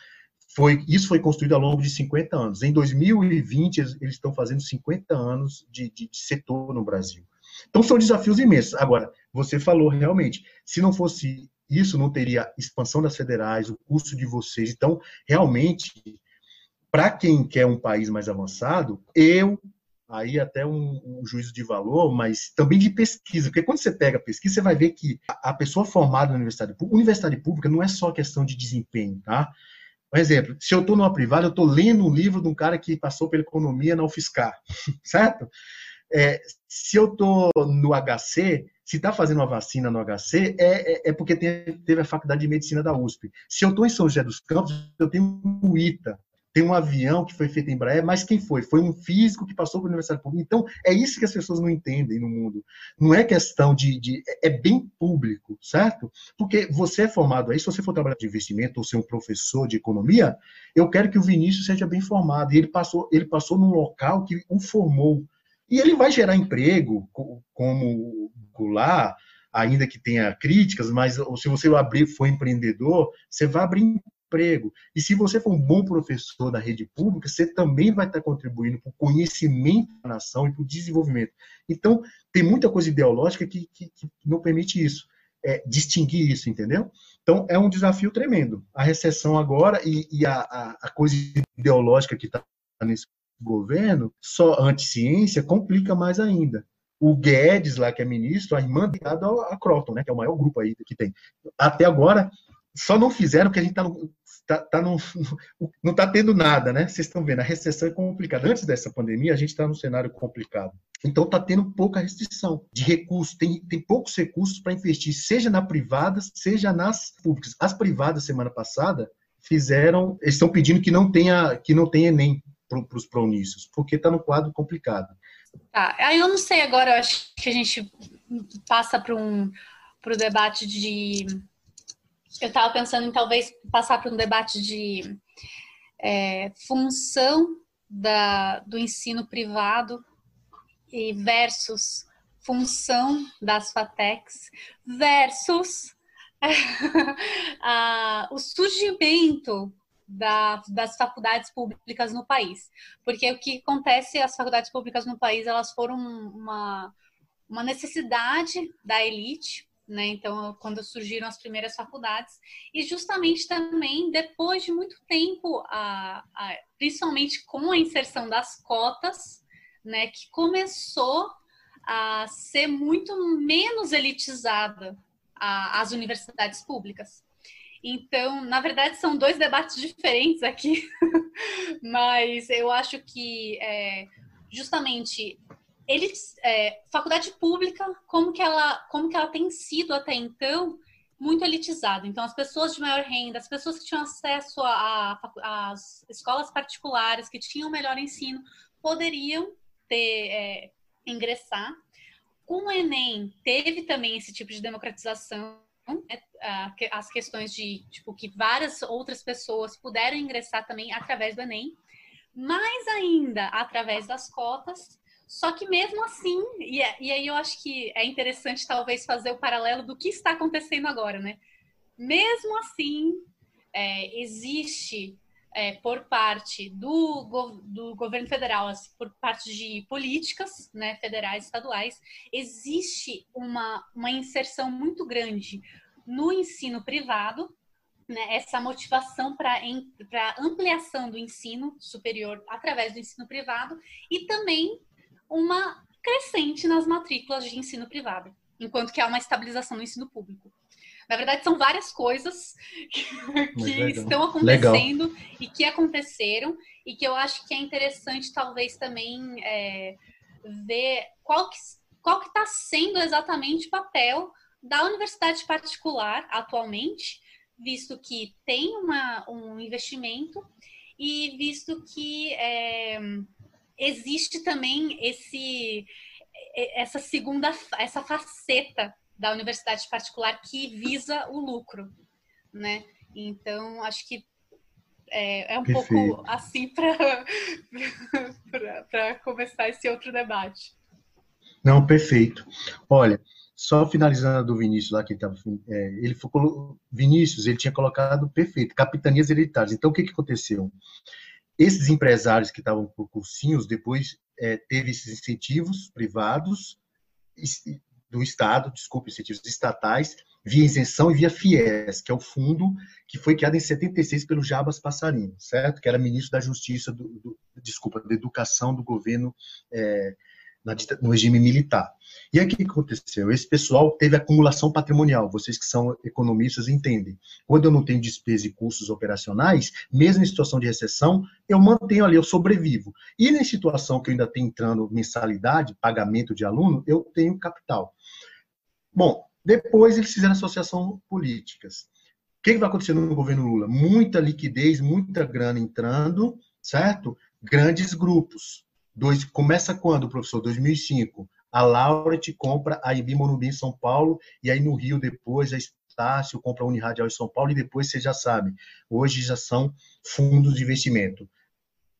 foi, isso foi construído ao longo de 50 anos. Em 2020, eles, eles estão fazendo 50 anos de, de, de, setor no Brasil. Então, são desafios imensos. Agora, você falou realmente, se não fosse isso, não teria expansão das federais, o custo de vocês. Então, realmente, para quem quer um país mais avançado, eu aí até um, um, juízo de valor, mas também de pesquisa, porque quando você pega pesquisa, você vai ver que a, a pessoa formada na universidade pública, universidade pública não é só questão de desempenho, tá? Por exemplo, se eu estou numa privada, eu estou lendo um livro de um cara que passou pela economia na UFSCar, certo? é, se eu estou no HC, se está fazendo uma vacina no HC, é, é, é porque tem, teve a faculdade de medicina da USP. Se eu estou em São José dos Campos, eu tenho o ITA tem um avião que foi feito em Embraer, mas quem foi? Foi um físico que passou a Universidade Pública. Então, é isso que as pessoas não entendem no mundo. Não é questão de, de, É bem público, certo? Porque você é formado aí, se você for trabalhar de investimento ou ser um professor de economia, eu quero que o Vinícius seja bem formado. E ele passou, ele passou num local que o formou. E ele vai gerar emprego, como lá, ainda que tenha críticas, mas se você abrir, for empreendedor, você vai abrir emprego. E se você for um bom professor da rede pública, você também vai estar contribuindo para o conhecimento da nação e para o desenvolvimento. Então, tem muita coisa ideológica que, que, que não permite isso, é, distinguir isso, entendeu? Então, é um desafio tremendo. A recessão agora e, e a, a, a coisa ideológica que está nesse governo, só anti-ciência, complica mais ainda o Guedes, lá que é ministro, a irmã ligada a Croton, né, que é o maior grupo aí que tem. Até agora, só não fizeram porque a gente está no, tá, tá no, não está tendo nada, né? Vocês estão vendo, a recessão é complicada. Antes dessa pandemia, a gente está num cenário complicado. Então, está tendo pouca restrição de recursos. Tem, tem poucos recursos para investir, seja na privada, seja nas públicas. As privadas, semana passada, fizeram. Estão pedindo que não tenha, que não tenha Enem para os pronícios, porque está no quadro complicado. Tá, aí eu não sei agora, eu acho que a gente passa para um para o debate de eu estava pensando em talvez passar para um debate de é, função da, do ensino privado e versus função das FATECs versus a, o surgimento da, das faculdades públicas no país. Porque o que acontece, as faculdades públicas no país, elas foram uma, uma necessidade da elite né? Então, quando surgiram as primeiras faculdades, e justamente também depois de muito tempo, a, a, principalmente com a inserção das cotas, né, que começou a ser muito menos elitizada a, as universidades públicas. Então, na verdade, são dois debates diferentes aqui, mas eu acho que é, justamente eles, é, faculdade pública, como que ela, como que ela tem sido até então muito elitizada. Então, as pessoas de maior renda, as pessoas que tinham acesso às escolas particulares, que tinham melhor ensino, poderiam ter é, ingressar. Com o Enem, teve também esse tipo de democratização, né? as questões de tipo que várias outras pessoas puderam ingressar também através do Enem, mais ainda através das cotas só que mesmo assim, e, é, e aí eu acho que é interessante talvez fazer o paralelo do que está acontecendo agora, né? Mesmo assim, é, existe é, por parte do, do governo federal, assim, por parte de políticas né, federais, estaduais, existe uma, uma inserção muito grande no ensino privado, né, essa motivação para ampliação do ensino superior através do ensino privado e também uma crescente nas matrículas de ensino privado, enquanto que há uma estabilização no ensino público. Na verdade, são várias coisas que, estão acontecendo legal. e que aconteceram e que eu acho que é interessante, talvez, também é, ver qual que qual está sendo exatamente o papel da universidade particular atualmente, visto que tem uma, um investimento e visto que é, existe também esse essa segunda essa faceta da universidade particular que visa o lucro, né? Então acho que é, é um Perfeito. pouco assim para começar esse outro debate. Não, perfeito. Olha, só finalizando do Vinícius lá que ele é, ele foi, Vinícius ele tinha colocado perfeito capitanias hereditárias. Então o que que aconteceu? Esses empresários que estavam por cursinhos, depois é, teve esses incentivos privados do Estado, desculpe, incentivos estatais, via isenção e via FIES, que é o fundo que foi criado em 76 pelo Jabas Passarinho, certo? Que era ministro da Justiça, do, do desculpa, da Educação do governo é, no regime militar. E aí o que aconteceu? Esse pessoal teve acumulação patrimonial. Vocês que são economistas entendem. Quando eu não tenho despesa e custos operacionais, mesmo em situação de recessão, eu mantenho ali, eu sobrevivo. E na situação que eu ainda tenho entrando mensalidade, pagamento de aluno, eu tenho capital. Bom, depois eles fizeram associação políticas. O que vai acontecer no governo Lula? Muita liquidez, muita grana entrando, certo? Grandes grupos. Dois, começa quando, professor? 2005. A Lauret compra a Ibi Morumbi em São Paulo, e aí no Rio depois a Estácio compra a Uniradial em São Paulo, e depois você já sabe, hoje já são fundos de investimento.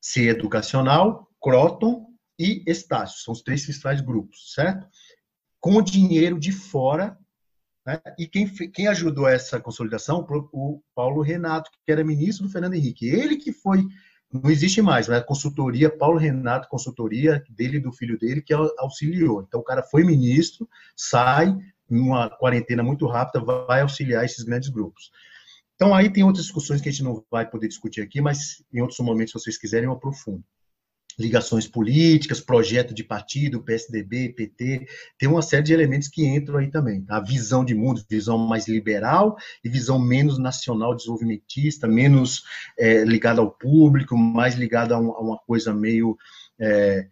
C Educacional, Croton e Estácio, são os três principais grupos, certo? Com dinheiro de fora né? E quem, quem ajudou essa consolidação? O Paulo Renato, que era ministro do Fernando Henrique. Ele que foi, não existe mais, a consultoria, Paulo Renato, consultoria dele e do filho dele, que auxiliou. Então o cara foi ministro, sai, numa quarentena muito rápida, vai auxiliar esses grandes grupos. Então aí tem outras discussões que a gente não vai poder discutir aqui, mas em outros momentos, se vocês quiserem, eu aprofundo ligações políticas, projeto de partido, PSDB, PT, tem uma série de elementos que entram aí também. Tá? A visão de mundo, visão mais liberal e visão menos nacional desenvolvimentista, menos é, ligada ao público, mais ligada a, um, a uma coisa meio é,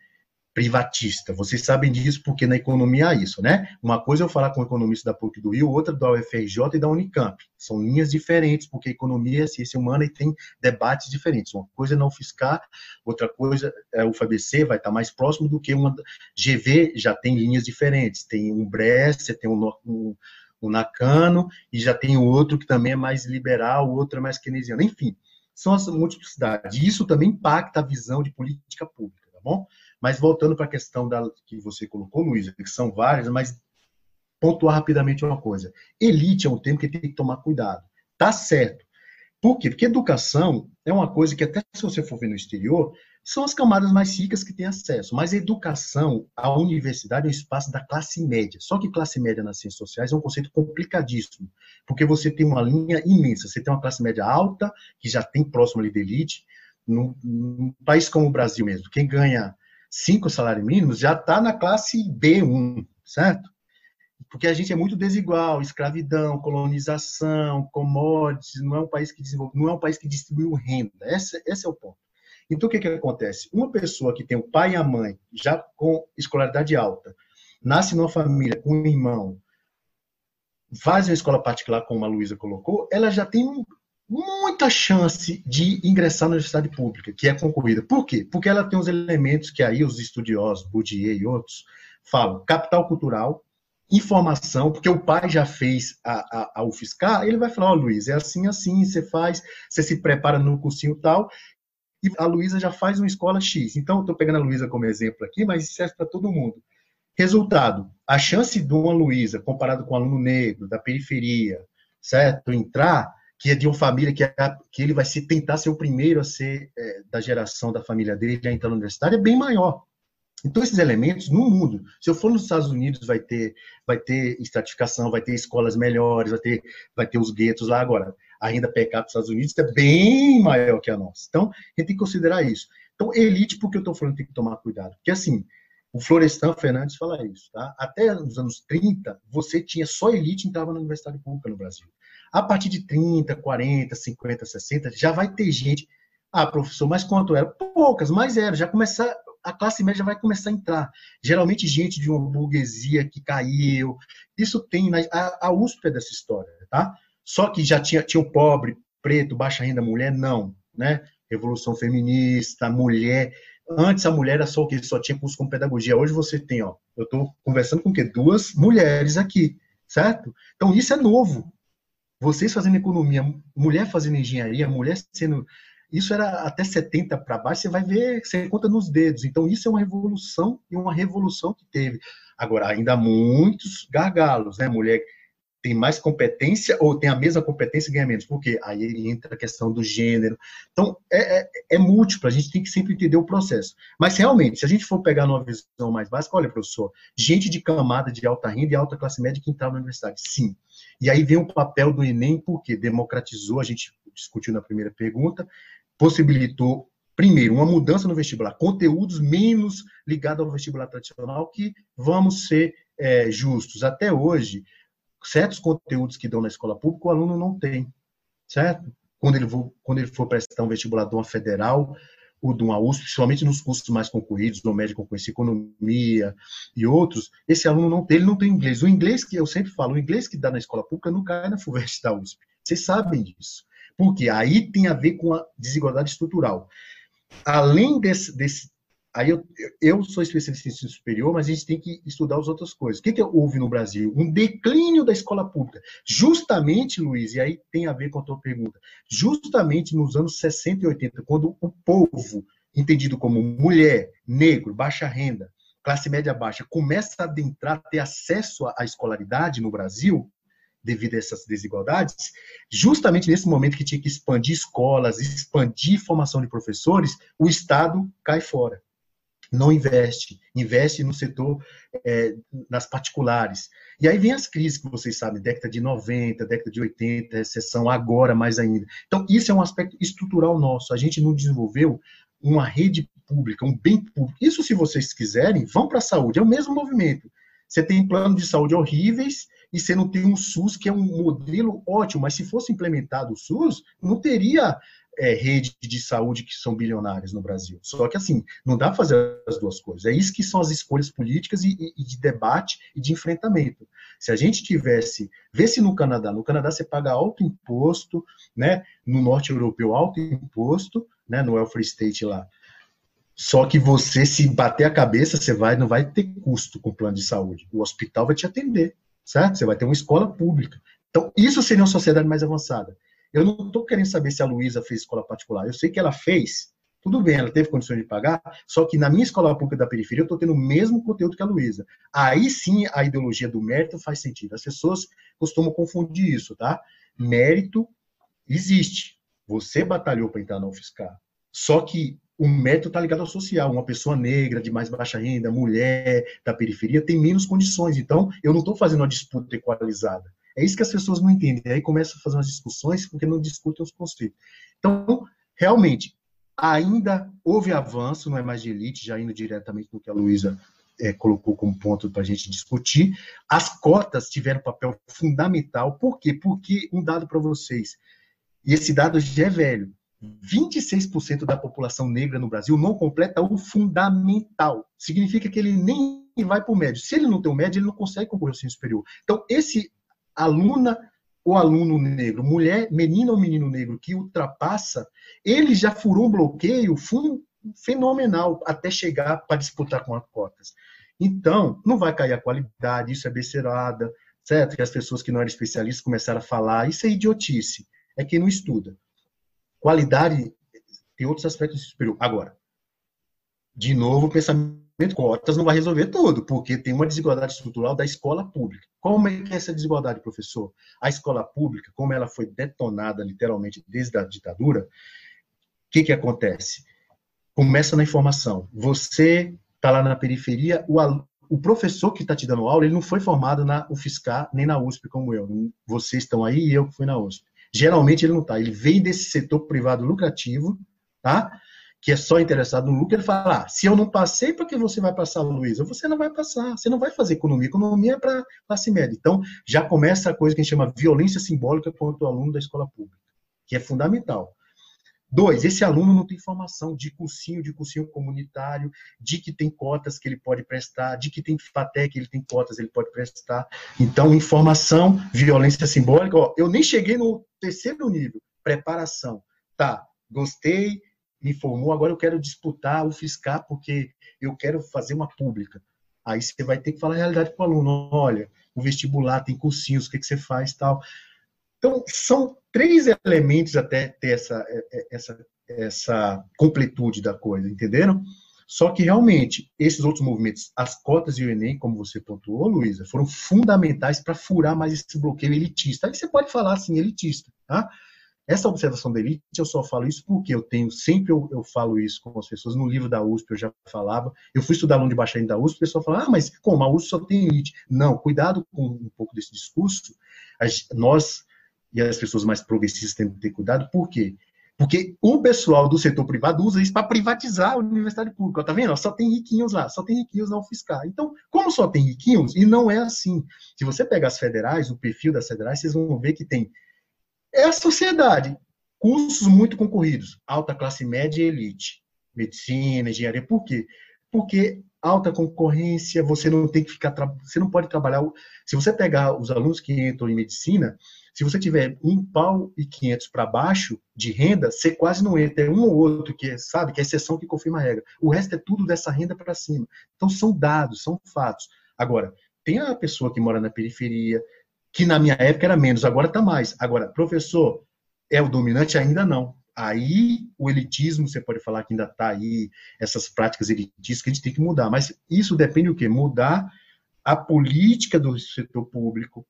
privatista. Vocês sabem disso porque na economia há isso, né? Uma coisa é eu falar com um economista da PUC do Rio, outra da UFRJ e da Unicamp. São linhas diferentes, porque economia é ciência humana e tem debates diferentes. Uma coisa é não fiscal, outra coisa é o FABC, vai estar mais próximo do que uma... GV já tem linhas diferentes. Tem um Bresser, tem um, um, um Nakano, e já tem outro que também é mais liberal, o outro é mais keynesiano. Enfim, são as multiplicidades. E isso também impacta a visão de política pública, tá bom? Mas voltando para a questão da, que você colocou, Luiz, que são várias, mas pontuar rapidamente uma coisa. Elite é um termo que tem que tomar cuidado. Tá certo. Por quê? Porque educação é uma coisa que, até se você for ver no exterior, são as camadas mais ricas que têm acesso. Mas a educação, a universidade é um espaço da classe média. Só que classe média nas ciências sociais é um conceito complicadíssimo, porque você tem uma linha imensa. Você tem uma classe média alta, que já tem próximo ali da elite. Num, num país como o Brasil mesmo, quem ganha cinco salários mínimos, já está na classe B1, certo? Porque a gente é muito desigual, escravidão, colonização, commodities, não é um país que desenvolve, não é um país que distribuiu renda. Esse, esse é o ponto. Então, o que, que acontece? Uma pessoa que tem o pai e a mãe, já com escolaridade alta, nasce numa família com um irmão, faz uma escola particular, como a Luísa colocou, ela já tem muita chance de ingressar na universidade pública, que é concorrida. Por quê? Porque ela tem os elementos que aí os estudiosos, Bourdieu e outros, falam: capital cultural, informação, porque o pai já fez a, a, a UFSCar, ele vai falar: Ó, oh, Luiz, é assim, assim, você faz, você se prepara no cursinho tal, e a Luísa já faz uma escola X. Então, estou pegando a Luísa como exemplo aqui, mas serve para todo mundo. Resultado: a chance de uma Luísa, comparado com um aluno negro, da periferia, certo? Entrar que é de uma família que, é, que ele vai se tentar ser o primeiro a ser é, da geração da família dele a entrar na universidade é bem maior. Então esses elementos no mundo, se eu for nos Estados Unidos vai ter vai ter estratificação, vai ter escolas melhores, vai ter vai ter os guetos lá agora. A renda dos Estados Unidos é bem maior que a nossa. Então a gente tem que considerar isso. Então elite porque eu estou falando tem que tomar cuidado, porque assim o Florestan Fernandes fala isso, tá? Até nos anos 30, você tinha só elite entrava na universidade pública no Brasil. A partir de 30, 40, 50, 60, já vai ter gente. Ah, professor, mas quanto era? Poucas, mas era. Já começar, a classe média vai começar a entrar. Geralmente, gente de uma burguesia que caiu. Isso tem. A, a USP é dessa história, tá? Só que já tinha, tinha o pobre, preto, baixa renda, mulher, não, né? Revolução feminista, mulher. Antes a mulher era só o que só tinha curso com pedagogia. Hoje você tem, ó, eu estou conversando com o quê? Duas mulheres aqui, certo? Então isso é novo. Vocês fazendo economia, mulher fazendo engenharia, mulher sendo. Isso era até 70 para baixo, você vai ver, você conta nos dedos. Então, isso é uma revolução e uma revolução que teve. Agora, ainda muitos gargalos, né? Mulher tem mais competência ou tem a mesma competência e ganha menos. Por quê? Aí entra a questão do gênero. Então, é, é, é múltiplo, a gente tem que sempre entender o processo. Mas, realmente, se a gente for pegar numa visão mais básica, olha, professor, gente de camada de alta renda e alta classe média que entrava na universidade, sim. E aí vem o papel do Enem, porque democratizou, a gente discutiu na primeira pergunta, possibilitou primeiro, uma mudança no vestibular, conteúdos menos ligados ao vestibular tradicional, que vamos ser é, justos. Até hoje, certos conteúdos que dão na escola pública, o aluno não tem, certo? Quando ele for, quando ele for prestar um vestibular de uma federal, o de uma USP, principalmente nos cursos mais concorridos, no médico com economia e outros, esse aluno não tem, ele não tem inglês. O inglês que eu sempre falo, o inglês que dá na escola pública não cai na FUVEST da USP. Vocês sabem disso. Porque aí tem a ver com a desigualdade estrutural. Além desse, desse aí eu, eu sou especialista em ensino superior, mas a gente tem que estudar as outras coisas. O que, que houve no Brasil? Um declínio da escola pública. Justamente, Luiz, e aí tem a ver com a tua pergunta, justamente nos anos 60 e 80, quando o povo, entendido como mulher, negro, baixa renda, classe média baixa, começa a adentrar, ter acesso à escolaridade no Brasil, devido a essas desigualdades, justamente nesse momento que tinha que expandir escolas, expandir formação de professores, o Estado cai fora. Não investe, investe no setor, é, nas particulares. E aí vem as crises que vocês sabem, década de 90, década de 80, recessão, agora mais ainda. Então, isso é um aspecto estrutural nosso. A gente não desenvolveu uma rede pública, um bem público. Isso, se vocês quiserem, vão para a saúde, é o mesmo movimento. Você tem planos de saúde horríveis e você não tem um SUS que é um modelo ótimo, mas se fosse implementado o SUS, não teria é, rede de saúde que são bilionárias no Brasil. Só que assim, não dá para fazer as duas coisas. É isso que são as escolhas políticas e, e, de debate e de enfrentamento. Se a gente tivesse, vê se no Canadá, no Canadá você paga alto imposto, né? No norte europeu alto imposto, né? No welfare state lá. Só que você, se bater a cabeça, você vai, não vai ter custo com o plano de saúde. O hospital vai te atender certo? Você vai ter uma escola pública. Então, isso seria uma sociedade mais avançada. Eu não estou querendo saber se a Luísa fez escola particular. Eu sei que ela fez. Tudo bem, ela teve condições de pagar, só que na minha escola pública da periferia eu estou tendo o mesmo conteúdo que a Luísa. Aí sim a ideologia do mérito faz sentido. As pessoas costumam confundir isso, tá? Mérito existe. Você batalhou para entrar na UFSCar. Só que o método está ligado ao social. Uma pessoa negra, de mais baixa renda, mulher da periferia, tem menos condições. Então, eu não estou fazendo uma disputa equalizada. É isso que as pessoas não entendem. Aí começam a fazer umas discussões porque não discutem os conceitos. Então, realmente, ainda houve avanço, não é mais de elite, já indo diretamente no que a Luísa é, colocou como ponto para a gente discutir. As cotas tiveram papel fundamental. Por quê? Porque, um dado para vocês, e esse dado já é velho, 26% da população negra no Brasil não completa o fundamental. Significa que ele nem vai para o médio. Se ele não tem o médio, ele não consegue concorrer ao ensino superior. Então, esse aluna ou aluno negro, mulher, menina ou menino negro que ultrapassa, ele já furou um bloqueio fenomenal até chegar para disputar com as cotas. Então, não vai cair a qualidade, isso é becerada, certo? Que as pessoas que não eram especialistas começaram a falar, isso é idiotice, é quem não estuda. Qualidade tem outros aspectos superior. Agora, de novo, o pensamento cotas não vai resolver tudo, porque tem uma desigualdade estrutural da escola pública. Como é que é essa desigualdade, professor? A escola pública, como ela foi detonada literalmente desde a ditadura, o que, que acontece? Começa na informação. Você está lá na periferia, o, o professor que está te dando aula, ele não foi formado na UFSCar nem na USP como eu. Vocês estão aí e eu que fui na USP. Geralmente ele não está. Ele vem desse setor privado lucrativo, tá? Que é só interessado no lucro. Ele fala: ah, se eu não passei, por que você vai passar, Luísa? Você não vai passar. Você não vai fazer economia. Economia é para classe média. Então, já começa a coisa que a gente chama violência simbólica contra o aluno da escola pública, que é fundamental. Dois, esse aluno não tem informação de cursinho, de cursinho comunitário, de que tem cotas que ele pode prestar, de que tem FATEC, ele tem cotas, ele pode prestar. Então, informação, violência simbólica, ó, eu nem cheguei no terceiro nível, preparação. Tá, gostei, me formou, agora eu quero disputar o fiscal porque eu quero fazer uma pública. Aí você vai ter que falar a realidade para o aluno, olha, o vestibular tem cursinhos, o que, que você faz tal. Então, são três elementos até ter essa, é, é, essa, essa completude da coisa, entenderam? Só que, realmente, esses outros movimentos, as cotas e o Enem, como você pontuou, Luísa, foram fundamentais para furar mais esse bloqueio elitista. Aí você pode falar assim, elitista, tá? Essa observação da elite, eu só falo isso porque eu tenho, sempre eu, eu, falo isso com as pessoas, no livro da USP eu já falava, eu fui estudar aluno de baixa da USP, o pessoal fala, ah, mas como, a USP só tem elite. Não, cuidado com um pouco desse discurso, nós e as pessoas mais progressistas têm que ter cuidado, por quê? Porque o pessoal do setor privado usa isso para privatizar a universidade pública. Tá vendo? Só tem riquinhos lá, só tem riquinhos na UFSCar. Então, como só tem riquinhos, e não é assim. Se você pegar as federais, o perfil das federais, vocês vão ver que tem. É a sociedade. Cursos muito concorridos. Alta classe média e elite. Medicina, engenharia. Por quê? Porque alta concorrência, você não tem que ficar. Você não pode trabalhar. Se você pegar os alunos que entram em medicina, se você tiver um pau e quinhentos para baixo de renda, você quase não entra. É um ou outro que sabe que é exceção que confirma a regra. O resto é tudo dessa renda para cima. Então são dados, são fatos. Agora, tem a pessoa que mora na periferia, que na minha época era menos, agora está mais. Agora, professor, é o dominante? Ainda não. Aí o elitismo, você pode falar que ainda está aí, essas práticas elitistas que a gente tem que mudar. Mas isso depende do quê? Mudar a política do setor público,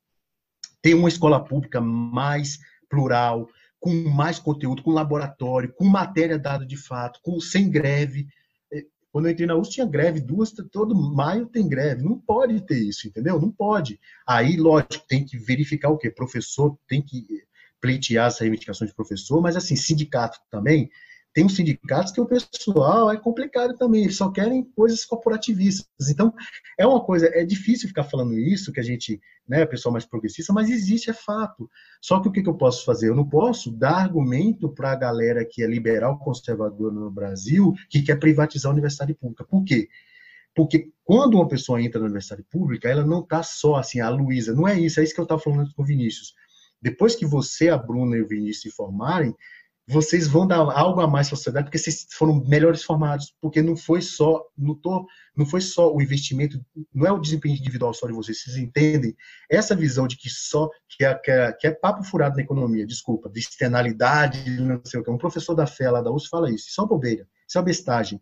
ter uma escola pública mais plural, com mais conteúdo, com laboratório, com matéria dada de fato, com sem greve. Quando eu entrei na USP tinha greve, duas, todo maio tem greve. Não pode ter isso, entendeu? Não pode. Aí, lógico, tem que verificar o quê? Professor tem que pleitear as reivindicações de professor, mas assim, sindicato também tem uns sindicatos que o pessoal é complicado também, só querem coisas corporativistas. Então, é uma coisa, é difícil ficar falando isso, que a gente, né, pessoal mais progressista, mas existe, é fato. Só que o que, que eu posso fazer? Eu não posso dar argumento para a galera que é liberal conservador no Brasil, que quer privatizar a universidade pública. Por quê? Porque quando uma pessoa entra na universidade pública, ela não está só assim, a Luísa, não é isso, é isso que eu estava falando com o Vinícius. Depois que você, a Bruna e o Vinícius se formarem, vocês vão dar algo a mais a sociedade porque vocês foram melhores formados, porque não foi só, não, tô, não foi só o investimento, não é o desempenho individual só de vocês, vocês entendem? Essa visão de que só, que é, que é, que é papo furado na economia, desculpa, de externalidade, não sei o que, um professor da fé lá da USP fala isso, isso é uma bobeira, isso é uma bestagem.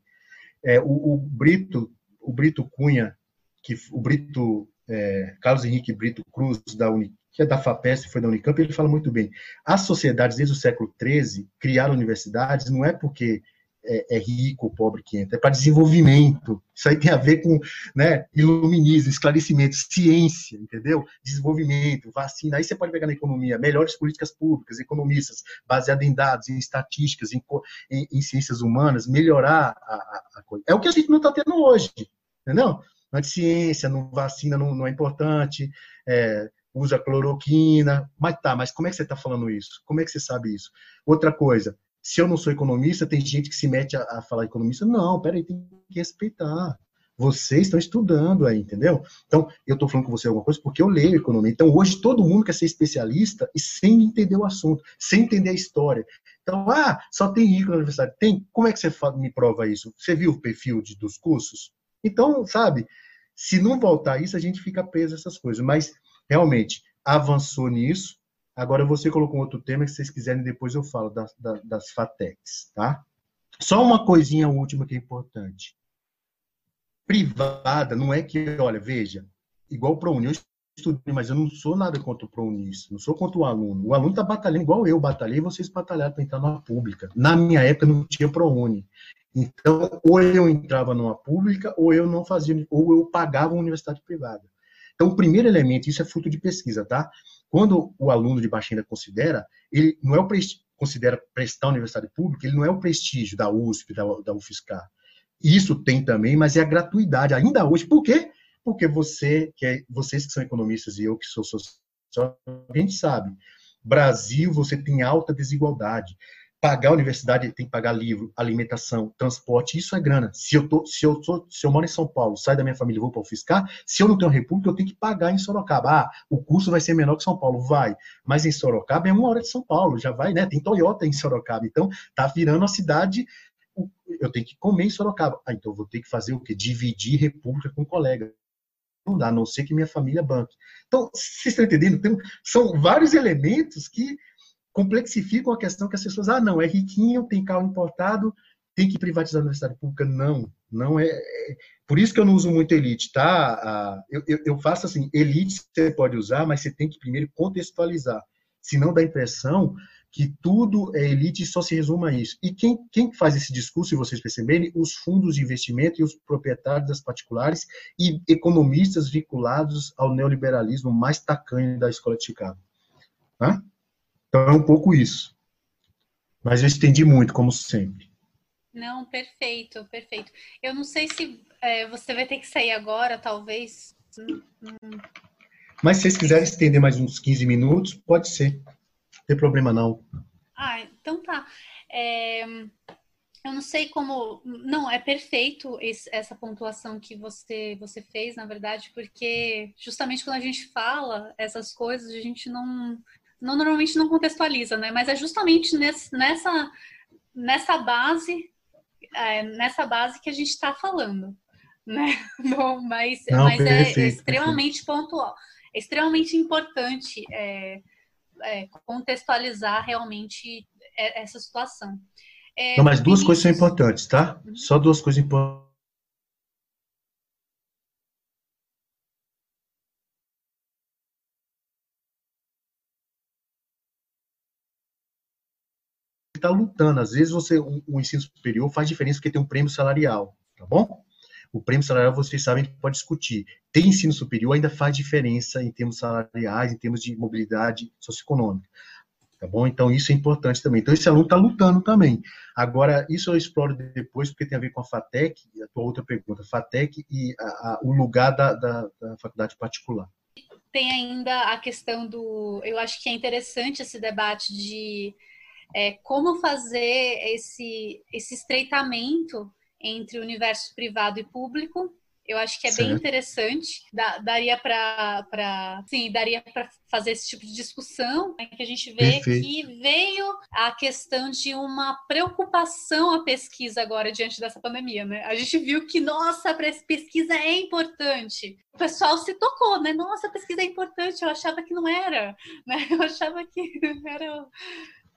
É, o, o, Brito, o Brito Cunha, que o Brito, é, Carlos Henrique Brito Cruz, da Uni, que é da FAPESP, foi da Unicamp, ele fala muito bem. As sociedades, desde o século XIII, criaram universidades não é porque é, é rico ou pobre que entra, é para desenvolvimento. Isso aí tem a ver com né, iluminismo, esclarecimento, ciência, entendeu? Desenvolvimento, vacina. Aí você pode pegar na economia melhores políticas públicas, economistas, baseado em dados, em estatísticas, em, em, em ciências humanas, melhorar a, a, a, coisa. É o que a gente não está tendo hoje, entendeu? Anticiência, não, vacina não, não é importante, é, usa cloroquina. Mas tá, mas como é que você está falando isso? Como é que você sabe isso? Outra coisa, se eu não sou economista, tem gente que se mete a, a falar economista. Não, peraí, tem que respeitar. Vocês estão estudando aí, entendeu? Então, eu estou falando com você alguma coisa porque eu leio economia. Então, hoje todo mundo quer ser especialista e sem entender o assunto, sem entender a história. Então, ah, só tem rico na universidade. Tem? Como é que você me prova isso? Você viu o perfil de, dos cursos? Então, sabe, se não voltar isso, a gente fica preso a essas coisas. Mas realmente avançou nisso. Agora você colocou um outro tema que vocês quiserem, depois eu falo das, das, das FATECs, tá? Só uma coisinha última que é importante. Privada, não é que, olha, veja, igual o ProUni, eu estudei, mas eu não sou nada contra o ProUni, não sou contra o aluno. O aluno está batalhando igual eu batalhei, vocês batalharam para entrar numa pública. Na minha época não tinha ProUni. Então, ou eu entrava numa pública, ou eu não fazia, ou eu pagava uma universidade privada. Então, o primeiro elemento, isso é fruto de pesquisa, tá? Quando o aluno de baixa renda considera, ele não é o considera prestar a universidade pública, ele não é o prestígio da USP, da, da UFSCar. Isso tem também, mas é a gratuidade, ainda hoje. Por quê? Porque você, que é, vocês que são economistas e eu que sou sociólogo, a gente sabe, Brasil, você tem alta desigualdade pagar a universidade, tem que pagar livro, alimentação, transporte, isso é grana. Se eu, tô, se eu, sou, se eu moro em São Paulo, saio da minha família e vou para o fiscal, se eu não tenho república, eu tenho que pagar em Sorocaba. Ah, o custo vai ser menor que São Paulo, vai. Mas em Sorocaba é uma hora de São Paulo, já vai, né? Tem Toyota em Sorocaba, então tá virando a cidade. Eu tenho que comer em Sorocaba. Ah, então eu vou ter que fazer o quê? Dividir república com um colega. Não dá, a não ser que minha família banque. Então, vocês estão entendendo? Tem, são vários elementos que complexificam a questão que as pessoas, ah, não, é riquinho, tem carro importado, tem que privatizar a universidade pública. Não, não é. é por isso que eu não uso muito elite, tá? Eu, eu, eu, faço assim, elite você pode usar, mas você tem que primeiro contextualizar. Senão dá a impressão que tudo é elite e só se resume a isso. E quem, quem faz esse discurso, se vocês perceberem, os fundos de investimento e os proprietários das particulares e economistas vinculados ao neoliberalismo mais tacanho da escola de Chicago. Tá? Então é um pouco isso. Mas eu estendi muito, como sempre. Não, perfeito, perfeito. Eu não sei se é, você vai ter que sair agora, talvez. Mas se vocês quiserem estender mais uns 15 minutos, pode ser. Não tem problema não. Ah, então tá. É, eu não sei como. Não, é perfeito esse, essa pontuação que você, você fez, na verdade, porque justamente quando a gente fala essas coisas, a gente não, não normalmente não contextualiza, né? Mas é justamente nesse, nessa, nessa base, é, nessa base que a gente está falando. Né? Não, mas não, mas perfeito, é, extremamente perfeito. pontual. É extremamente importante é, é, contextualizar realmente essa situação. É, Não, mas duas coisas são importantes, tá? Uhum. Só duas coisas importantes. Está lutando. Às vezes você o, ensino superior faz diferença porque tem um prêmio salarial, tá bom? O prêmio salarial vocês sabem que pode discutir. Tem ensino superior ainda faz diferença em termos salariais, em termos de mobilidade socioeconômica. Tá bom? Então, isso é importante também. Então, esse aluno está lutando também. Agora, isso eu exploro depois, porque tem a ver com a FATEC, a tua outra pergunta, FATEC e a, a, o lugar da, da, da faculdade particular. Tem ainda a questão do. Eu acho que é interessante esse debate de é, como fazer esse, esse estreitamento entre o universo privado e público eu acho que é certo. bem interessante. Da, daria para, sim, daria para fazer esse tipo de discussão, né, que a gente vê Perfeito. que veio a questão de uma preocupação à pesquisa agora diante dessa pandemia, né? A gente viu que nossa, pesquisa é importante. O pessoal se tocou, né? Nossa, a pesquisa é importante. Eu achava que não era, né? Eu achava que era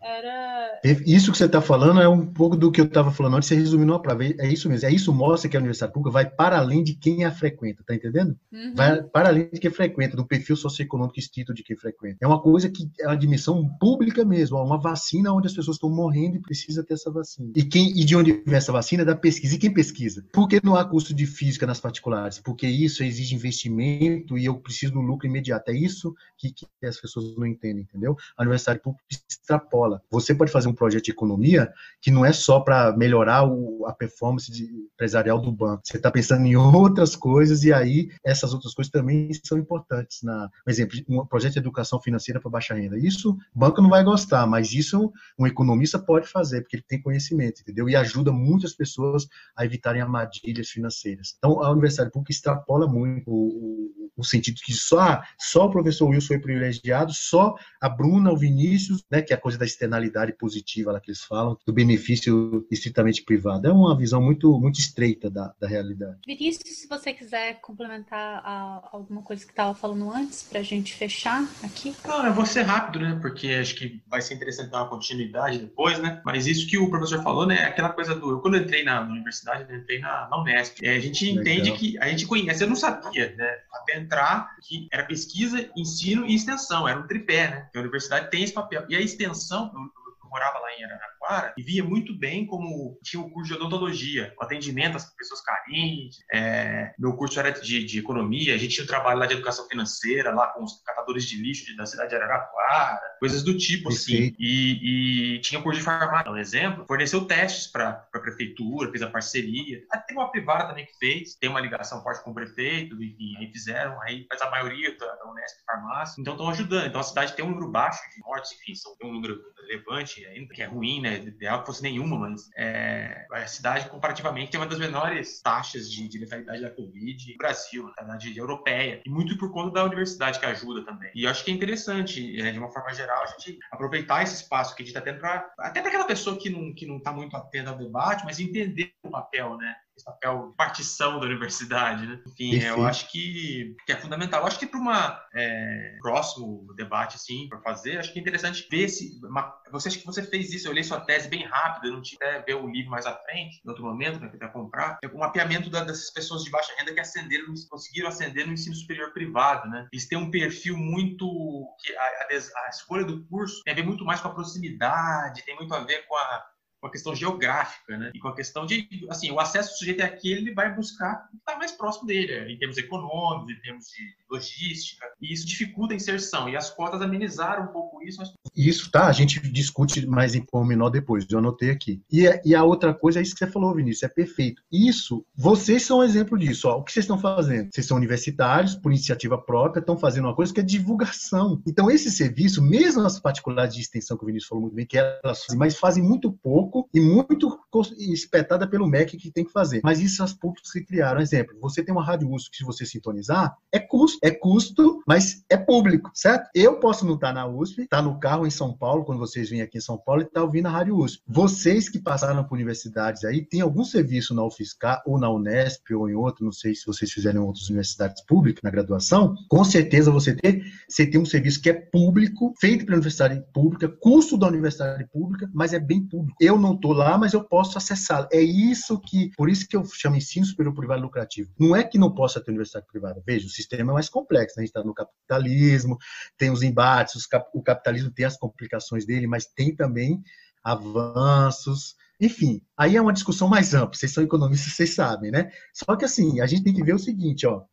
era... Isso que você está falando é um pouco do que eu estava falando antes, você resumiu numa palavra. É isso mesmo. É isso mostra que a universidade pública vai para além de quem a frequenta, tá entendendo? Uhum. Vai para além de quem frequenta, do perfil socioeconômico estrito de quem frequenta. É uma coisa que é uma dimensão pública mesmo, uma vacina onde as pessoas estão morrendo e precisa ter essa vacina. E quem e de onde vem essa vacina é da pesquisa. E quem pesquisa? Por que não há custo de física nas particulares? Porque isso exige investimento e eu preciso do lucro imediato. É isso que, que as pessoas não entendem, entendeu? A universidade pública extrapola escola. Você pode fazer um projeto de economia que não é só para melhorar o, a performance de, empresarial do banco. Você está pensando em outras coisas e aí essas outras coisas também são importantes. Na, por exemplo, um projeto de educação financeira para baixa renda. Isso o banco não vai gostar, mas isso um economista pode fazer porque ele tem conhecimento, entendeu? E ajuda muitas pessoas a evitarem armadilhas financeiras. Então, a universidade pública extrapola muito o, o, o sentido que só, só o professor Wilson foi privilegiado, só a Bruna, o Vinícius, né, que é a coisa da externalidade positiva lá que eles falam, do benefício estritamente privado. É uma visão muito, muito estreita da, da realidade. Vinícius, se você quiser complementar a, alguma coisa que estava falando antes, para a gente fechar aqui. Não, eu vou ser rápido, né? Porque acho que vai ser interessante dar uma continuidade depois, né? Mas isso que o professor falou, né? É aquela coisa do. Eu, quando eu entrei na universidade, eu entrei na, na Unesp. É, a gente Legal. entende que. A gente conhece, eu não sabia, né? Até entrar, que era pesquisa, ensino e extensão. Era um tripé, né? a universidade tem esse papel. E a extensão, eu, eu morava lá em Araraquara e via muito bem como tinha o curso de odontologia, o atendimento às pessoas carentes. É, meu curso era de, de, economia, a gente tinha o trabalho lá de educação financeira, lá com os catadores de lixo da cidade de Araraquara, coisas do tipo assim. E, e, tinha o curso de farmácia, um exemplo, forneceu testes para a prefeitura, fez a parceria. Até tem uma privada também que fez, tem uma ligação forte com o prefeito, enfim, aí fizeram, aí faz a maioria da, da Unesp Farmácia. Então estão ajudando. Então a cidade tem um número baixo de mortes, enfim, são, tem um número relevante ainda, que é ruim, né? Ideal que fosse nenhuma, mas é, a cidade, comparativamente, tem uma das menores taxas de, de letalidade da Covid no Brasil, na verdade, europeia. E muito por conta da universidade que ajuda também. E eu acho que é interessante, né, de uma forma geral, a gente aproveitar esse espaço que a gente está tendo para até para aquela pessoa que não que não está muito atenta ao debate, mas entender o papel, né? Esse papel de partição da universidade, né? Enfim, Enfim, eu acho que, que, é fundamental. Eu acho que para um é, próximo debate, assim, para fazer, acho que é interessante ver se... Uma, você acha que você fez isso, eu li sua tese bem rápido, eu não tive até ver o livro mais à frente, em outro momento, né, que até comprar, é o mapeamento da, dessas pessoas de baixa renda que ascenderam, conseguiram ascender no ensino superior privado, né? Eles têm um perfil muito... a, a, a escolha do curso tem a ver muito mais com a proximidade, tem muito a ver com a com a questão geográfica, né? E com a questão de, assim, o acesso do sujeito é aquele, ele vai buscar o que está mais próximo dele, em termos econômicos, em termos de logística, e isso dificulta a inserção. E as cotas amenizaram um pouco isso. Mas... Isso, tá? A gente discute mais em pormenor depois, eu anotei aqui. E, e a outra coisa é isso que você falou, Vinícius, é perfeito. Isso, vocês são um exemplo disso. Ó. O que vocês estão fazendo? Vocês são universitários, por iniciativa própria, estão fazendo uma coisa que é divulgação. Então, esse serviço, mesmo as particulares de extensão que o Vinícius falou muito bem, que elas fazem, mas fazem muito pouco e muito espetada pelo MEC que tem que fazer. Mas isso as públicas que criaram. Exemplo, você tem uma rádio USP que se você sintonizar, é custo, é custo, mas é público, certo? Eu posso não estar na USP, estar no carro em São Paulo, quando vocês vêm aqui em São Paulo, e estar ouvindo a rádio USP. Vocês que passaram por universidades aí, tem algum serviço na UFSCar ou na Unesp ou em outro, não sei se vocês fizeram em outras universidades públicas na graduação, com certeza você tem, você tem um serviço que é público, feito pela universidade pública, custo da universidade pública, mas é bem público. Eu não estou lá, mas eu posso acessá-lo. É isso que, por isso que eu chamo ensino superior privado lucrativo. Não é que não possa ter universidade privada. Veja, o sistema é mais complexo. Né? A gente está no capitalismo, tem os embates, os cap o capitalismo tem as complicações dele, mas tem também avanços, enfim, aí é uma discussão mais ampla. Vocês são economistas, vocês sabem, né? Só que assim, a gente tem que ver o seguinte, ó.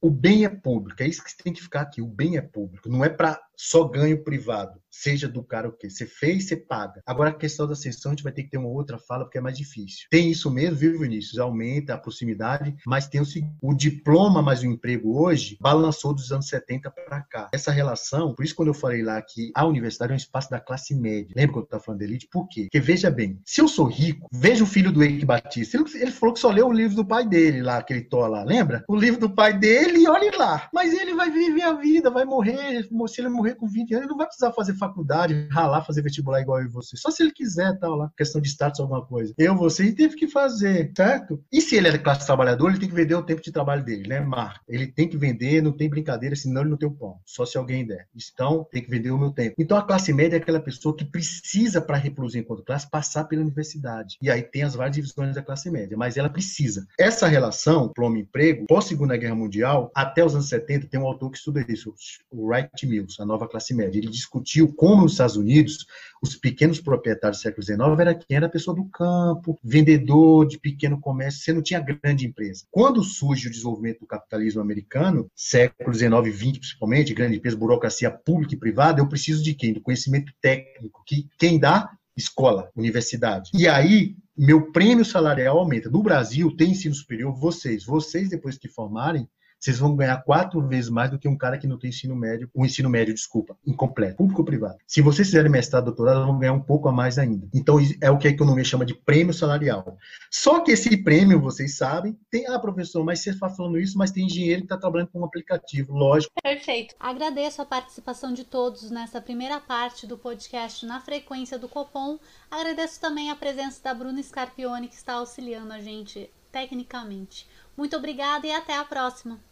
O bem é público, é isso que tem que ficar aqui. O bem é público, não é para só ganho privado, seja do cara o quê? Você fez, você paga. Agora a questão da sessão a gente vai ter que ter uma outra fala porque é mais difícil. Tem isso mesmo, viu, Vinícius? Aumenta a proximidade, mas tem o o diploma mais o emprego hoje balançou dos anos 70 para cá. Essa relação, por isso quando eu falei lá que a universidade é um espaço da classe média. Lembra quando eu estava falando de elite? Por quê? Porque veja bem, se eu sou rico, veja o filho do Eike Batista. Ele, falou que só leu o livro do pai dele lá, aquele tó lá, lembra? O livro do pai dele, olhe lá. Mas ele vai viver a vida, vai morrer, se ele morrer com 20 anos, ele não vai precisar fazer faculdade, ralar, fazer vestibular igual eu e você. Só se ele quiser, tal, lá. Questão de status, alguma coisa. Eu, você, ele teve que fazer, certo? E se ele é classe trabalhadora, ele tem que vender o tempo de trabalho dele, né, Marco? Ele tem que vender, não tem brincadeira, senão ele não tem o pão. Só se alguém der. Então, tem que vender o meu tempo. Então, a classe média é aquela pessoa que precisa, para reproduzir enquanto classe, passar pela universidade. E aí tem as várias divisões da classe média, mas ela precisa. Essa relação, diploma-emprego, pós-segunda guerra mundial, até os anos 70, tem um autor que estuda isso, o Wright Mills, a nova classe média. Ele discutiu como nos Estados Unidos os pequenos proprietários do século XIX era quem era a pessoa do campo, vendedor de pequeno comércio, você não tinha grande empresa. Quando surge o desenvolvimento do capitalismo americano, século XIX e XX principalmente, grande empresa, burocracia pública e privada, eu preciso de quem? Do conhecimento técnico, que quem dá? Escola, universidade. E aí, meu prêmio salarial aumenta. No Brasil, tem ensino superior, vocês, vocês depois que formarem, vocês vão ganhar quatro vezes mais do que um cara que não tem ensino médio, o um ensino médio, desculpa, incompleto, público ou privado. Se vocês fizerem mestrado, doutorado, vão ganhar um pouco a mais ainda. Então, é o que a economia chama de prêmio salarial. Só que esse prêmio, vocês sabem, tem, ah, professor, mas você está falando isso, mas tem engenheiro que está trabalhando com um aplicativo, lógico. Perfeito. Agradeço a participação de todos nessa primeira parte do podcast na frequência do Copom. Agradeço também a presença da Bruna Scarpione, que está auxiliando a gente tecnicamente. Muito obrigada e até a próxima!